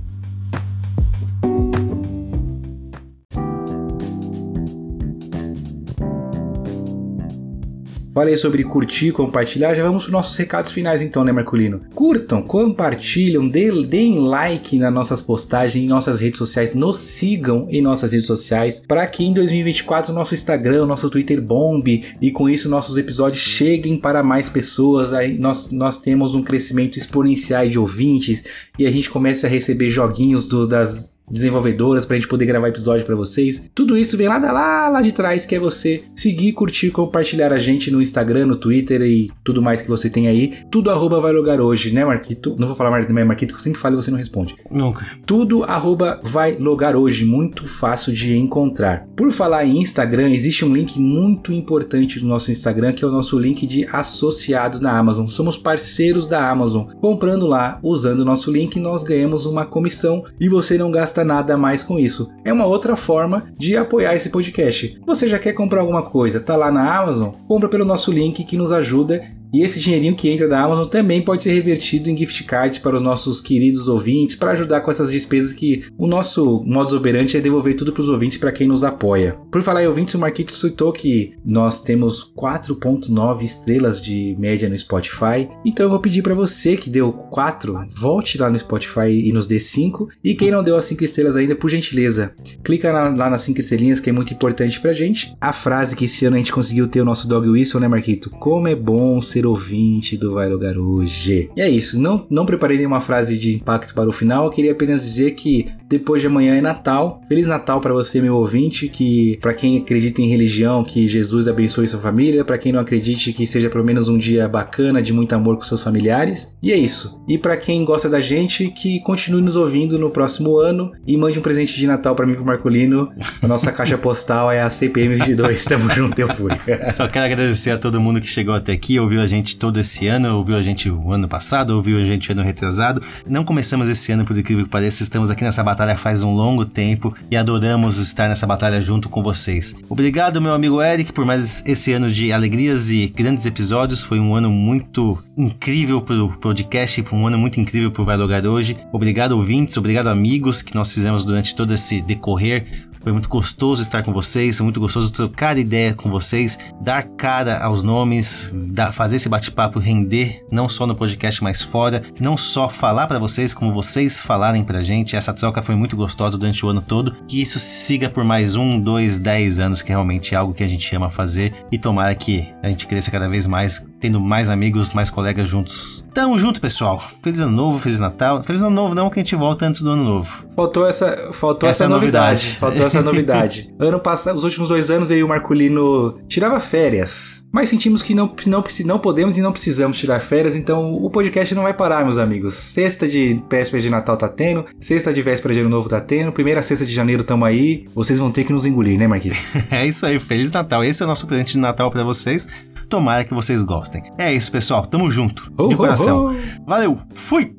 Falei sobre curtir, compartilhar, já vamos para os nossos recados finais então, né, Marculino? Curtam, compartilham, dê- deem like nas nossas postagens, em nossas redes sociais, nos sigam em nossas redes sociais, para que em 2024 o nosso Instagram, o nosso Twitter bombe e com isso nossos episódios cheguem para mais pessoas. Aí nós, nós temos um crescimento exponencial de ouvintes e a gente começa a receber joguinhos do- das desenvolvedoras pra gente poder gravar episódio pra vocês. Tudo isso vem lá, da- lá, lá de trás, que é você seguir, curtir, compartilhar a gente no Instagram, no Twitter e tudo mais que você tem aí. Tudo arroba vai logar hoje, né, Marquito? Não vou falar mais Marquito, que eu sempre falo e você não responde. Nunca. Tudo arroba vai logar hoje, muito fácil de encontrar. Por falar em Instagram, existe um link muito importante no nosso Instagram, que é o nosso link de associado na Amazon. Somos parceiros da Amazon. Comprando lá, usando o nosso link, nós ganhamos uma comissão e você não gasta nada a mais com isso. É uma outra forma de apoiar esse podcast. Você já quer comprar alguma coisa, tá lá na Amazon? Compra pelo nosso link que nos ajuda e esse dinheirinho que entra da Amazon também pode ser revertido em gift cards para os nossos queridos ouvintes, para ajudar com essas despesas que o nosso modus operandi é devolver tudo para os ouvintes para quem nos apoia. Por falar em ouvintes, o Marquito citou que nós temos 4.9 estrelas de média no Spotify. Então eu vou pedir para você que deu 4, volte lá no Spotify e nos dê 5. E quem não deu as 5 estrelas ainda, por gentileza, clica na- lá nas 5 estrelinhas que é muito importante pra gente. A frase que esse ano a gente conseguiu ter o nosso dog whistle, né, Marquito? Como é bom ser ouvinte do Vai Lugar hoje. E é isso, não, não preparei nenhuma frase de impacto para o final, eu queria apenas dizer que depois de amanhã é Natal. Feliz Natal para você, meu ouvinte, que para quem acredita em religião, que Jesus abençoe sua família, para quem não acredite que seja pelo menos um dia bacana, de muito amor com seus familiares. E é isso. E para quem gosta da gente, que continue nos ouvindo no próximo ano e mande um presente de Natal para mim pro Marcolino. A nossa caixa postal é a CPM 22. Tamo junto, eu fui. Só quero agradecer a todo mundo que chegou até aqui, ouviu a gente todo esse ano, ouviu a gente o ano passado, ouviu a gente ano retrasado. Não começamos esse ano, por incrível que pareça, estamos aqui nessa batalha faz um longo tempo e adoramos estar nessa batalha junto com vocês. Obrigado, meu amigo Eric, por mais esse ano de alegrias e grandes episódios. Foi um ano muito incrível pro podcast, um ano muito incrível pro Vai Logar hoje. Obrigado, ouvintes, obrigado, amigos, que nós fizemos durante todo esse decorrer. Foi muito gostoso estar com vocês, muito gostoso trocar ideia com vocês, dar cara aos nomes, dar- fazer esse bate-papo render, não só no podcast, mas fora, não só falar pra vocês, como vocês falarem pra gente. Essa troca foi muito gostosa durante o ano todo. Que isso siga por mais um, dois, dez anos, que realmente é algo que a gente ama fazer. E tomara que a gente cresça cada vez mais, tendo mais amigos, mais colegas juntos. Tamo junto, pessoal. Feliz ano novo, feliz Natal. Feliz ano novo não, que a gente volta antes do ano novo. Faltou essa, faltou Essa essa, é novidade. novidade. Faltou essa novidade. ano passado, os últimos dois anos, e o Marculino tirava férias. Mas sentimos que não, não, não podemos e não precisamos tirar férias, então o podcast não vai parar, meus amigos. Sexta de véspera de Natal tá tendo, sexta de véspera de Ano Novo tá tendo, primeira sexta de janeiro tamo aí. Vocês vão ter que nos engolir, né, Marquinhos? É isso aí, Feliz Natal. Esse é o nosso presente de Natal pra vocês. Tomara que vocês gostem. É isso, pessoal. Tamo junto. De coração. ho. Valeu. Fui!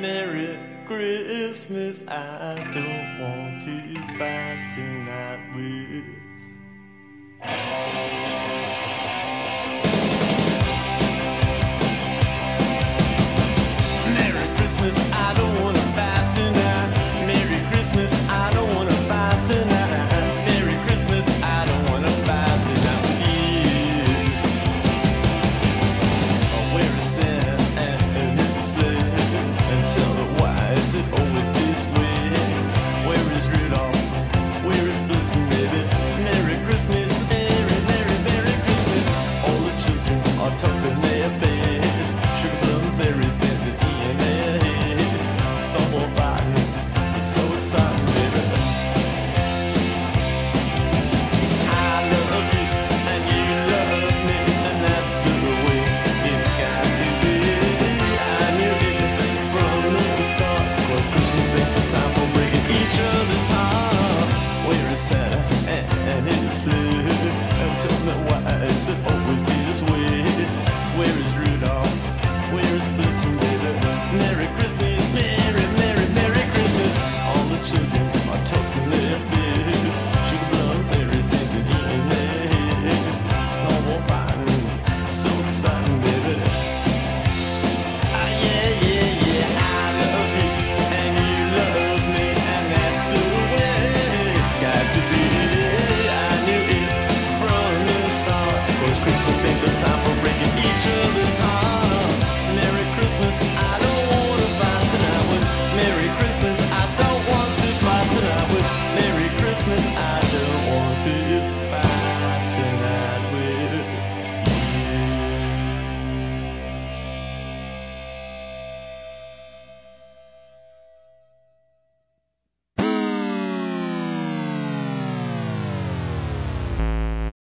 Merry Christmas, I don't want to fight tonight with. Oh.